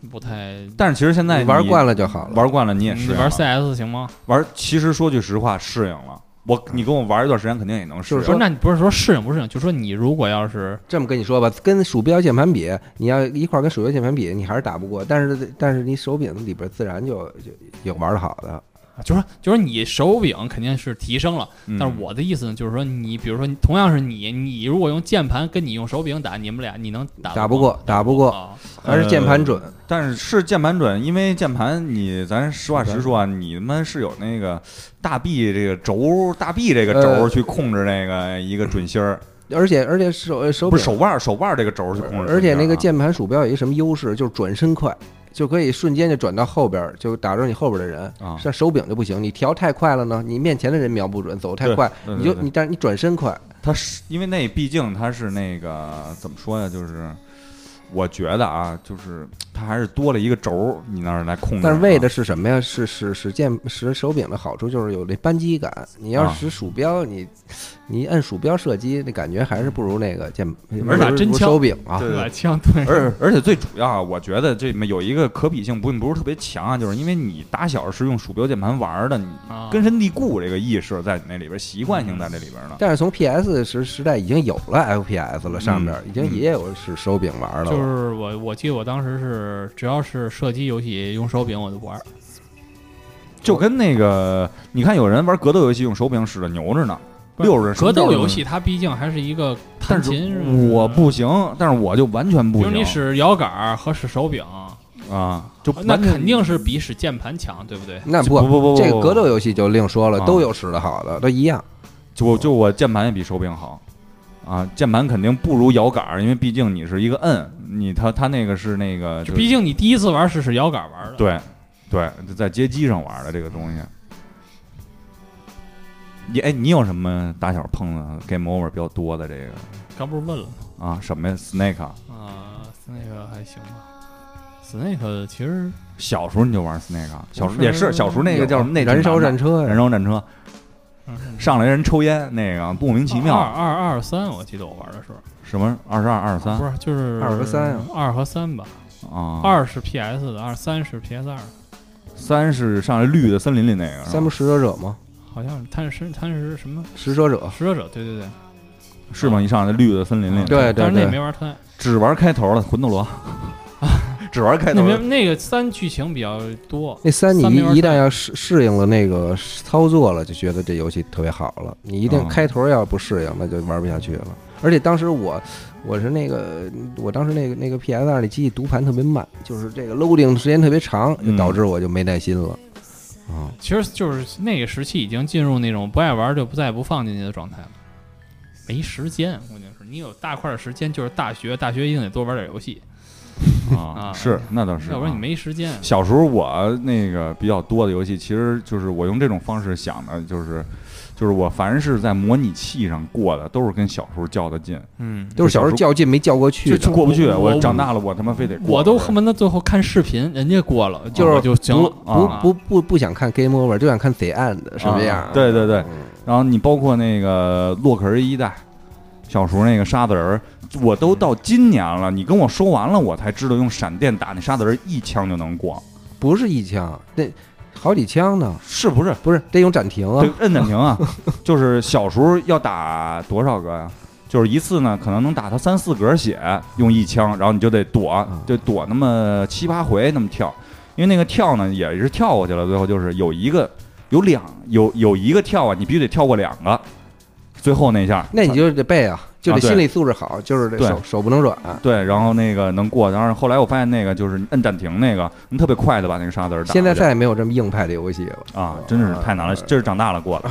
的，不太。但是其实现在你玩惯了，就好了。玩惯了你也适应玩 CS 行吗？玩，其实说句实话，适应了。我你跟我玩一段时间，肯定也能适应。不是，那你不是说适应不适应？就说你如果要是这么跟你说吧，跟鼠标键盘比，你要一块儿跟鼠标键盘比，你还是打不过。但是但是你手柄里边自然就就有玩的好的。就说就说你手柄肯定是提升了，嗯但是我的意思呢，就是说你比如说你同样是你，你如果用键盘跟你用手柄打，你们俩你能打打不过打不过啊还是键盘准。但是是键盘准，因为键盘你咱实话实说啊，你们是有那个大臂这个轴，大臂这个轴呃去控制那个一个准心儿，而且而且手手不是手腕儿手腕儿这个轴去控制。而且那个键盘鼠标有一什么优势，就是转身快，就可以瞬间就转到后边儿，就打中你后边的人。啊，像手柄就不行，你调太快了呢，你面前的人瞄不准，走太快，你就你但是你转身快，它是因为那毕竟它是那个怎么说呀？就是我觉得啊，就是它还是多了一个轴儿，你那儿来控制啊。但是为的是什么呀？是使使键使手柄的好处就是有这扳机感。你要啊使鼠标，你你按鼠标射击，那感觉还是不如那个键，而且不如不如真枪手柄啊。对把枪对而而且最主要啊，我觉得这里面有一个可比性并不是特别强啊，就是因为你打小是用鼠标键盘玩儿的，你啊根深蒂固这个意识在你那里边，习惯性在这里边呢。但是从 PS 时时代已经有了 FPS 了，上面嗯已经也有是手柄玩了就。是我我记得我当时是只要是射击游戏用手柄我就不玩，就跟那个，你看有人玩格斗游戏用手柄使的牛着呢，六人格斗游戏它毕竟还是一个弹琴，我不行，但是我就完全不行。比如你使摇杆儿和使手柄，啊，就那肯定是比使键盘强，对不对？那不不不不，这个格斗游戏就另说了，啊都有使的好的，都一样。就就我键盘也比手柄好，啊，键盘肯定不如摇杆儿，因为毕竟你是一个摁，你他他那个是那个就就毕竟你第一次玩是使摇杆玩的，对对，在街机上玩的这个东西。你哎，你有什么打小碰的 game over 比较多的这个刚不是问了吗？啊？什么呀？Snake，啊啊，Snake 还行吧，Snake 其实小时候你就玩 Snake，啊小时候也是小时候那个叫什么？那燃烧战车，燃烧战车，嗯上来人抽烟，那个莫名其妙。二二二三，我记得我玩的时候，什么二十二、二十三不是就是二和三啊二和三吧，啊？二是 PS 的，二三是 PS 二，三是上来绿的森林里那个是吧，三不食者者吗？好像是贪食贪食什么食蛇者，食蛇者，对对对，是吗？一上来绿的森林里，对但是那也没玩太。只玩开头了魂斗罗，只玩开那头的。边那个三剧情比较多，那三你三没玩一一旦要适适应了那个操作了，就觉得这游戏特别好了。你一定嗯开头要不适应，那就玩不下去了。而且当时我我是那个，我当时那个那个 PS 二那机器读盘特别慢，就是这个 loading 时间特别长，就嗯导致我就没耐心了。啊，其实就是那个时期已经进入那种不爱玩就不再也不放进去的状态了，没时间。关键是你有大块的时间，就是大学，大学一定得多玩点游戏，啊，啊是那倒是，要不然你啊没时间。小时候我那个比较多的游戏，其实就是我用这种方式想的，就是就是我凡是在模拟器上过的，都是跟小时候较的劲，嗯，都是小时候较劲没较过去过不去。我我长大了，我他妈非得过。我都恨不得最后看视频，人家过了，就是就行了。不啊不不不不想看 Game Over，就想看 The End 什么样啊。对对对嗯然后你包括那个洛克人一代，小时候那个沙子人儿，我都到今年了，你跟我说完了，我才知道用闪电打那沙子人儿一枪就能过，不是一枪，那好几枪呢，是不是？不是得用暂停啊对。，摁暂停啊，就是小时候要打多少个呀？就是一次呢，可能能打他三四格血，用一枪，然后你就得躲，嗯就躲那么七八回那么跳，因为那个跳呢也是跳过去了，最后就是有一个有两有有一个跳啊，你必须得跳过两个，最后那下，那你就得背啊。就得心理素质好，就是这手手不能软。对，然后那个能过。然后后来我发现那个就是摁暂停那个，能特别快的把那个沙子打。现在再也没有这么硬派的游戏了啊！真是太难了，这是 长大了过的，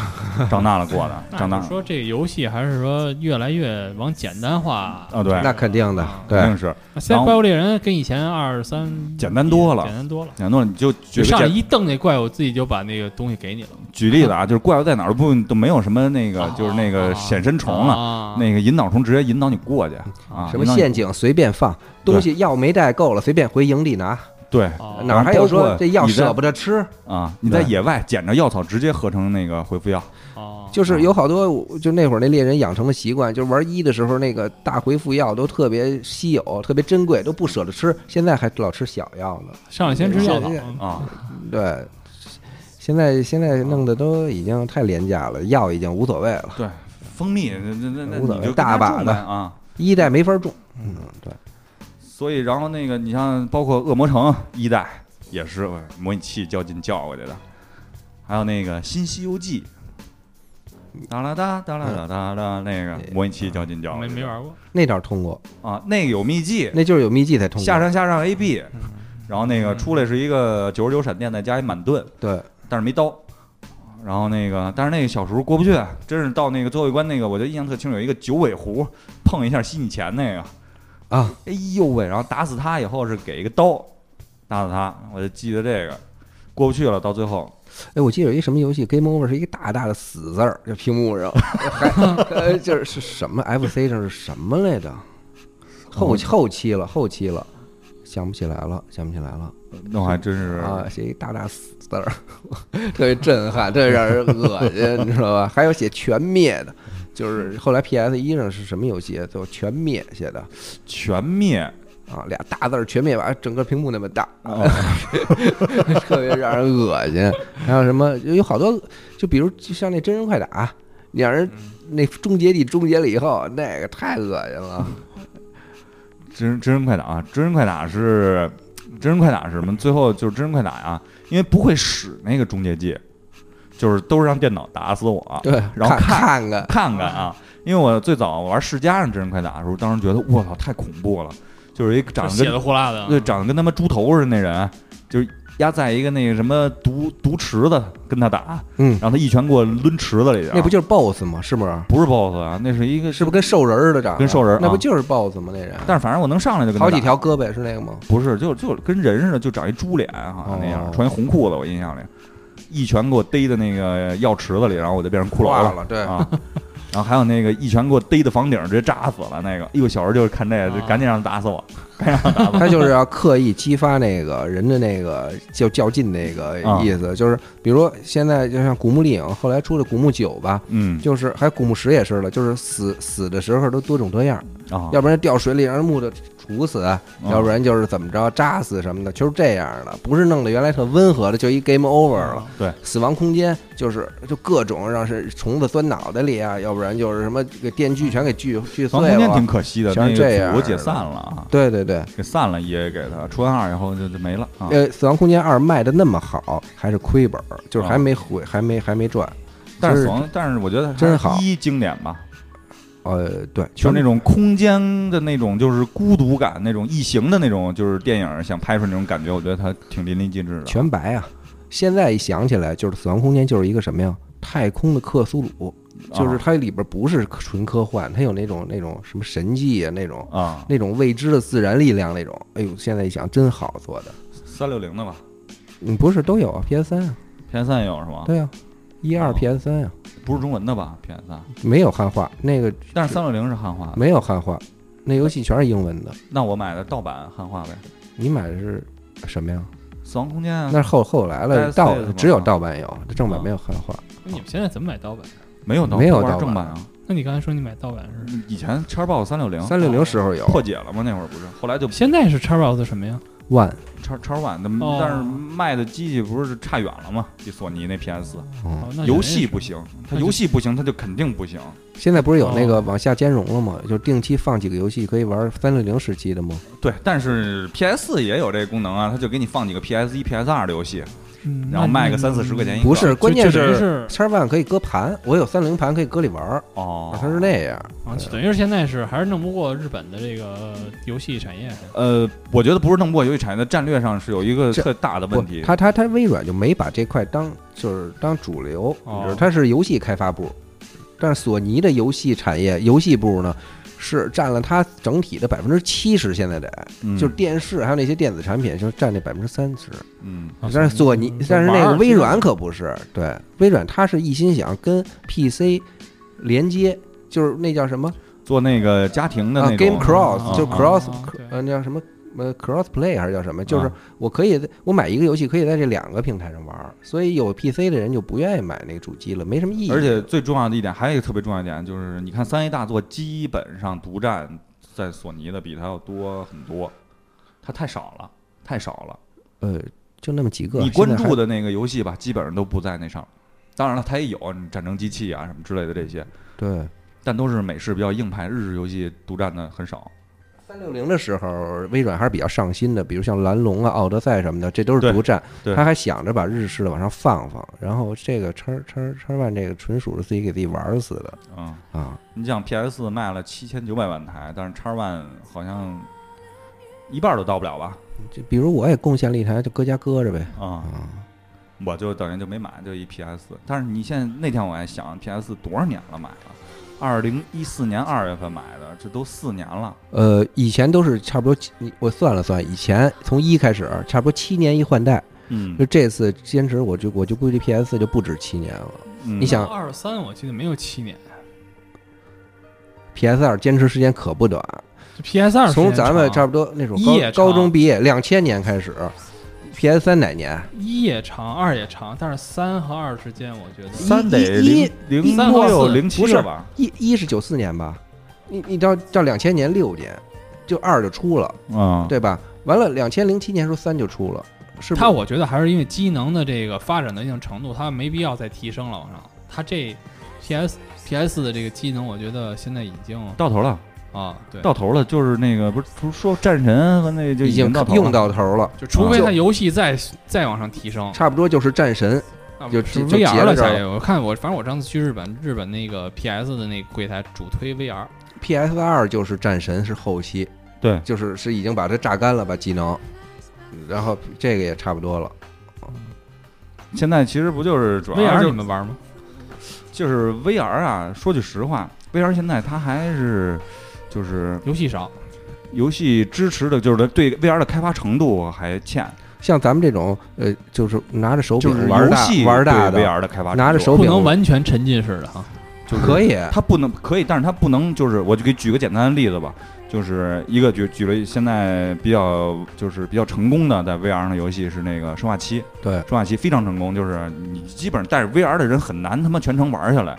长大了过的，长大。说这个游戏还是说越来越往简单化啊？对，那肯定的，肯定是。现在怪物猎人跟以前二三简单多了，简单多了，简单多了。你就上来一瞪那怪物，自己就把那个东西给你了。举例子啊，就是怪物在哪儿不都没有什么那个，就是那个显身虫了，那个引导虫直接引导你。过去啊！什么陷阱随便放，东西药没带够了，随便回营地拿。对，哪还有说这药舍不得吃啊？你在野外捡着药草，直接合成那个回复药。哦，就是有好多，就那会儿那猎人养成的习惯，就是玩一的时候，那个大回复药都特别稀有、特别珍贵，都不舍得吃。现在还老吃小药呢。上来先吃药草啊！对，现在现在弄的都已经太廉价了，药已经无所谓了。对。蜂蜜，那那那那你就大把的啊，一代没法种，嗯。对，所以然后那个你像包括恶魔城一代也是模拟器较劲叫过去的，还有那个新西游记，哒啦哒哒啦哒哒哒那个模拟器较劲叫，没没玩。过，那点通过啊，那个有秘籍，那就是有秘籍才通过，下上下上 A B，然后那个出来是一个九十九闪电再加一满盾，对，但是没刀。然后那个，但是那个小时候过不去，真是到那个最后一关那个，我就印象特清楚，有一个九尾狐碰一下吸你钱那个，啊，哎呦喂！然后打死他以后是给一个刀，打死他，我就记得这个过不去了。到最后，哎，我记得有一什么游戏，Game Over 是一个大大的死字儿，就屏幕上，还 就是是什么 FC 上是什么来着？后后期了，后期了，想不起来了，想不起来了。那还真是啊，写一大大死字儿，特别震撼，特别让人恶心，你知道吧？还有写全灭的，就是后来 PS 一上是什么游戏？就全灭写的，全灭啊，俩大字儿全灭，完整个屏幕那么大，特别让人恶心。还有什么？有好多，就比如就像那真人快打，你让人那终结地终结了以后，那个太恶心了。真真人快打，啊真人快打是。真人快打是什么？最后就是真人快打呀，因为不会使那个终结技，就是都是让电脑打死我。对，然后看看看看啊，因为我最早玩世嘉上真人快打的时候，当时觉得我操太恐怖了，就是一长得血的呼啦的，对，长得跟他妈猪头似的那人，就是。压在一个那个什么毒毒池子跟他打，嗯，然后他一拳给我抡池子里去。那不就是 BOSS 吗？是不是？不是 BOSS 啊，那是一个是不是跟兽人似的长？跟兽人，那不就是 BOSS 吗？那人。但是反正我能上来就跟好几条胳膊是那个吗？不是，就就跟人似的，就长一猪脸，好像那样，穿一红裤子。我印象里，一拳给我逮在那个药池子里，然后我就变成骷髅了。对啊。然后还有那个一拳给我逮的房顶，直接炸死了那个。哎呦，小时候就是看这个，就赶紧让他打死我，他打死。他就是要刻意激发那个人的那个较较劲那个意思，就是比如现在就像古墓丽影后来出的古墓九吧，嗯，就是还有古墓十也是了，就是死死的时候都多种多样，要不然掉水里让人木的。处死，要不然就是怎么着扎死什么的，就是这样的，不是弄得原来特温和的，就一 game over 了。对，死亡空间就是就各种让是虫子钻脑袋里啊，要不然就是什么给电锯全给锯锯碎了。空间挺可惜的，全是这样。我解散了，对对对，给散了也给他出完二以后就就没了。呃，死亡空间二卖的那么好，还是亏本，就是还没回，还没还没赚。但是但是我觉得真好，一经典吧。呃，对，就是那种空间的那种，就是孤独感，那种异形的那种，就是电影想拍出那种感觉，我觉得它挺淋漓尽致的。全白啊！现在一想起来，就是《死亡空间》就是一个什么呀？太空的克苏鲁，就是它里边不是纯科幻，它有那种那种什么神迹啊，那种啊，那种未知的自然力量那种。哎呦，现在一想，真好做的。三六零的吧？嗯，不是都有啊？PS 三啊？PS 三也有是吗？对啊，一二 PS 三啊。不是中文的吧？PS 三没有汉化，那个但是三六零是汉化，没有汉化，那游戏全是英文的。那我买的盗版汉化呗。你买的是什么呀？死亡空间啊。那是后后来了，盗只有盗版有，这正版没有汉化。那你们现在怎么买盗版？没有没有盗正版啊？那你刚才说你买盗版是？以前叉 box 三六零，三六零时候有破解了吗？那会儿不是，后来就现在是叉 box 什么呀？One 叉叉 One 的，但是卖的机器不是差远了吗？比索尼那 PS 四，游戏不行，它游戏不行，它就肯定不行。现在不是有那个往下兼容了吗？就定期放几个游戏可以玩三六零时期的吗？对，但是 PS 四也有这个功能啊，它就给你放几个 PS 一、PS 二的游戏，嗯然后卖个三四十块钱一个。不是，关键是叉 One 可以搁盘，我有三菱盘可以搁里玩儿，哦，它是那样。啊，等于是现在是还是弄不过日本的这个游戏产业。呃，我觉得不是弄不过游戏产业的战略上是有一个特大的问题。，它它它微软就没把这块当就是当主流，它是游戏开发部，但是索尼的游戏产业游戏部呢是占了它整体的百分之七十，现在得嗯。就是电视还有那些电子产品就占那百分之三十。但是索尼嗯，但是那个微软可不是，对，微软它是一心想跟 PC 连接，就是那叫什么？做那个家庭的啊那种，Game Cross，啊就啊 Cross，呃，那叫什么？呃，Cross Play 还是叫什么？就是啊我可以，我买一个游戏可以在这两个平台上玩儿，所以有 PC 的人就不愿意买那个主机了，没什么意义。而且最重要的一点，还有一个特别重要一点，就是你看三 A 大作基本上独占在索尼的比它要多很多，它太少了，太少了。呃，就那么几个。你关注的那个游戏吧，基本上都不在那上。当然了，它也有战争机器啊什么之类的这些，对但都是美式比较硬派，日式游戏独占的很少。三六零的时候，微软还是比较上心的，比如像蓝龙啊、奥德赛什么的，这都是独占。他还想着把日式的往上放放，然后这个叉叉叉 One 这个纯属是自己给自己玩死的嗯，啊。你像 PS 四卖了七千九百万台，但是叉 One 好像一半都到不了吧？就比如我也贡献了一台，就搁家搁着呗。啊、啊，我就等于就没买，就一 PS。但是你现在那天我还想，PS 多少年了买了？二零一四年二月份买的，这都四年了。呃，以前都是差不多七，我算了算，以前从一开始，差不多七年一换代。嗯就这次坚持，我就我就估计 PS 就不止七年了。嗯你想二三，我记得没有七年 PS 二坚持时间可不短，，PS 二从咱们差不多那种高高中毕业，两千年开始，PS 三哪年？一也长，二也长，但是三和二之间，我觉得三得一零一三和零多有零七不是了吧？一一是九四年吧？你你到到两千年六年，就二就出了，嗯，对吧？完了，两千零七年时候三就出了，是它我觉得还是因为机能的这个发展到一定程度，它没必要再提升了往上。它这 PS PS 的这个机能，我觉得现在已经到头了，啊，对，到头了，就是那个不是不是说战神和那就已经经到头了用到头了，就除非就它游戏再再往上提升，差不多就是战神。啊就是就 VR 结了这儿了下一个。我看我反正我上次去日本，日本那个 PS 的那个柜台主推 VR，PS 二就是战神是后期，对，就是是已经把它榨干了，把技能，然后这个也差不多了。现在其实不就是主要 VR 你们玩吗？就是 VR 啊，说句实话，VR 现在它还是就是游戏少，游戏支持的，就是对 VR 的开发程度还欠，像咱们这种呃，就是拿着手就是柄玩大游戏玩大的，VR 的开发程度拿着手柄不能完全沉浸式的哈。就是可以。它不能可以，但是它不能就是，我就给举个简单的例子吧，就是一个举举了现在比较就是比较成功的在 VR 上的游戏是那个《生化七》，对，《生化七》非常成功，就是你基本上带着 VR 的人很难他妈全程玩下来，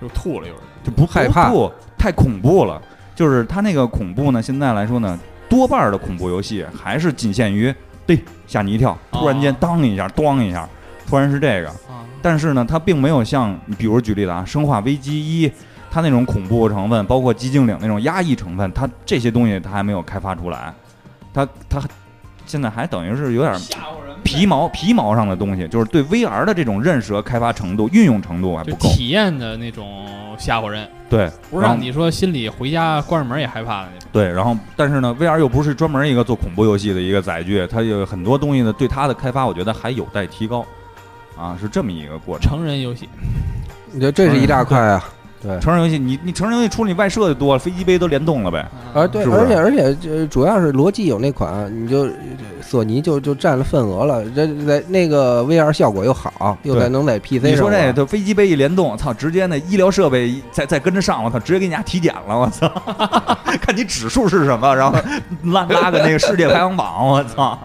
就吐了有人。就不害怕太恐怖了。就是它那个恐怖呢，现在来说呢，多半儿的恐怖游戏还是仅限于对吓你一跳，突然间哦当一下，咣一下，突然是这个。啊，但是呢，它并没有像，比如举例子啊，《生化危机一》，它那种恐怖成分，包括寂静岭那种压抑成分，它这些东西它还没有开发出来，它它现在还等于是有点皮毛皮毛上的东西，就是对 VR 的这种认识和开发程度、运用程度还不够。体验的那种吓唬人，对，不是让你说心里回家关上门也害怕的那种。对，然后但是呢，VR 又不是专门一个做恐怖游戏的一个载具，它有很多东西呢，对它的开发，我觉得还有待提高，啊，是这么一个过程。成人游戏，你觉得这是一大块啊？对，成人游戏，你你成人游戏出了你外设就多了，飞机杯都联动了呗。啊对，是是而且而且这主要是罗技有那款，你就索尼就就占了份额了。这在那个 VR 效果又好，又在对能在 PC 你说这上玩个，飞机杯一联动，操，直接那医疗设备一再再跟着上，我操，直接给你家体检了，我操，看你指数是什么，然后拉拉个那个世界排行榜，我操。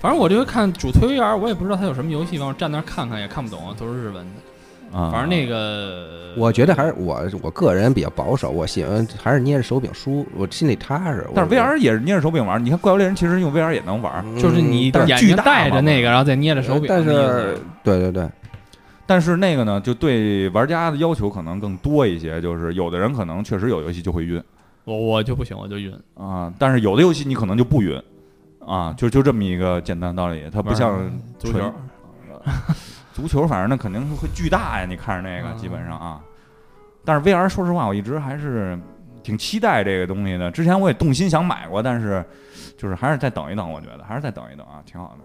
反正我这回看主推 VR，我也不知道它有什么游戏，往我站那儿看看也看不懂，都是日文的。啊反正那个，我觉得还是我我个人比较保守，我喜欢还是捏着手柄输，我心里踏实。但是 VR 也是捏着手柄玩，你看怪物猎人其实用 VR 也能玩，就是你眼睛戴着那个，然后再捏着手柄但。是对对对，但是那个呢，就对玩家的要求可能更多一些，就是有的人可能确实有游戏就会晕我我就不行，我就晕。啊，但是有的游戏你可能就不晕啊，就就这么一个简单道理，它不像足球纯，足球反正那肯定是会巨大呀，你看着那个基本上啊。但是 VR 说实话，我一直还是挺期待这个东西的。之前我也动心想买过，但是就是还是再等一等，我觉得还是再等一等啊，挺好的。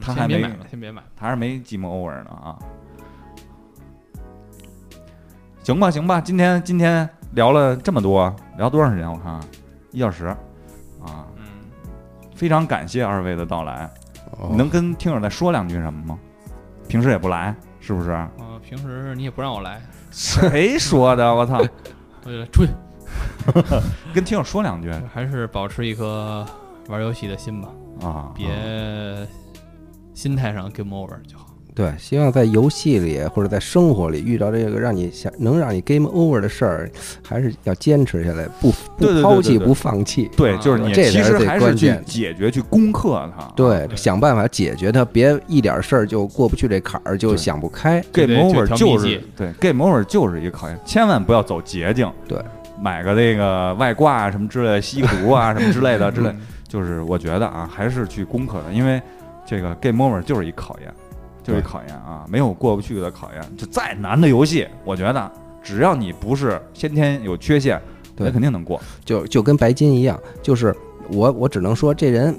他还没买，先别买，他还是没 Game Over 呢啊。行吧，行吧，今天今天聊了这么多，聊多长时间？我看一小时啊。嗯，非常感谢二位的到来。你能跟听友再说两句什么吗？平时也不来，是不是？啊，平时你也不让我来。谁说的？我操！我就出去，跟听友说两句。还是保持一颗玩游戏的心吧。啊，别心态上 game over 就好。对，希望在游戏里或者在生活里遇到这个让你想能让你 game over 的事儿，还是要坚持下来，不不抛弃，不放弃。对，就是你其实还是去解决、去攻克它。对，想办法解决它，别一点事儿就过不去这坎儿，就想不开。game over 就是对 game over 就是一个考验，千万不要走捷径。对，买个那个外挂啊什么之类的，吸个毒啊什么之类的之类，就是我觉得啊，还是去攻克它，因为这个 game over 就是一考验。就是考验啊，没有过不去的考验。就再难的游戏，我觉得只要你不是先天有缺陷，对，肯定能过。就就跟白金一样，就是我我只能说这人，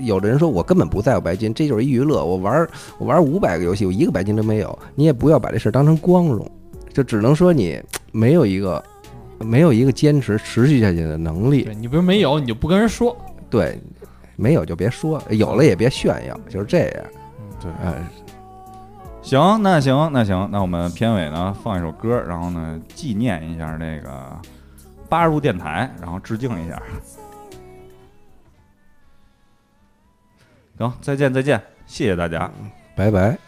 有的人说我根本不在乎白金，这就是一娱乐。我玩我玩五百个游戏，我一个白金都没有。你也不要把这事当成光荣，就只能说你没有一个没有一个坚持持续下去的能力。你不是没有，你就不跟人说。对，没有就别说，有了也别炫耀，就是这样。对，哎。行，那行，那行，那我们片尾呢放一首歌，然后呢纪念一下那个八入电台，然后致敬一下。行，再见，再见，谢谢大家，拜拜。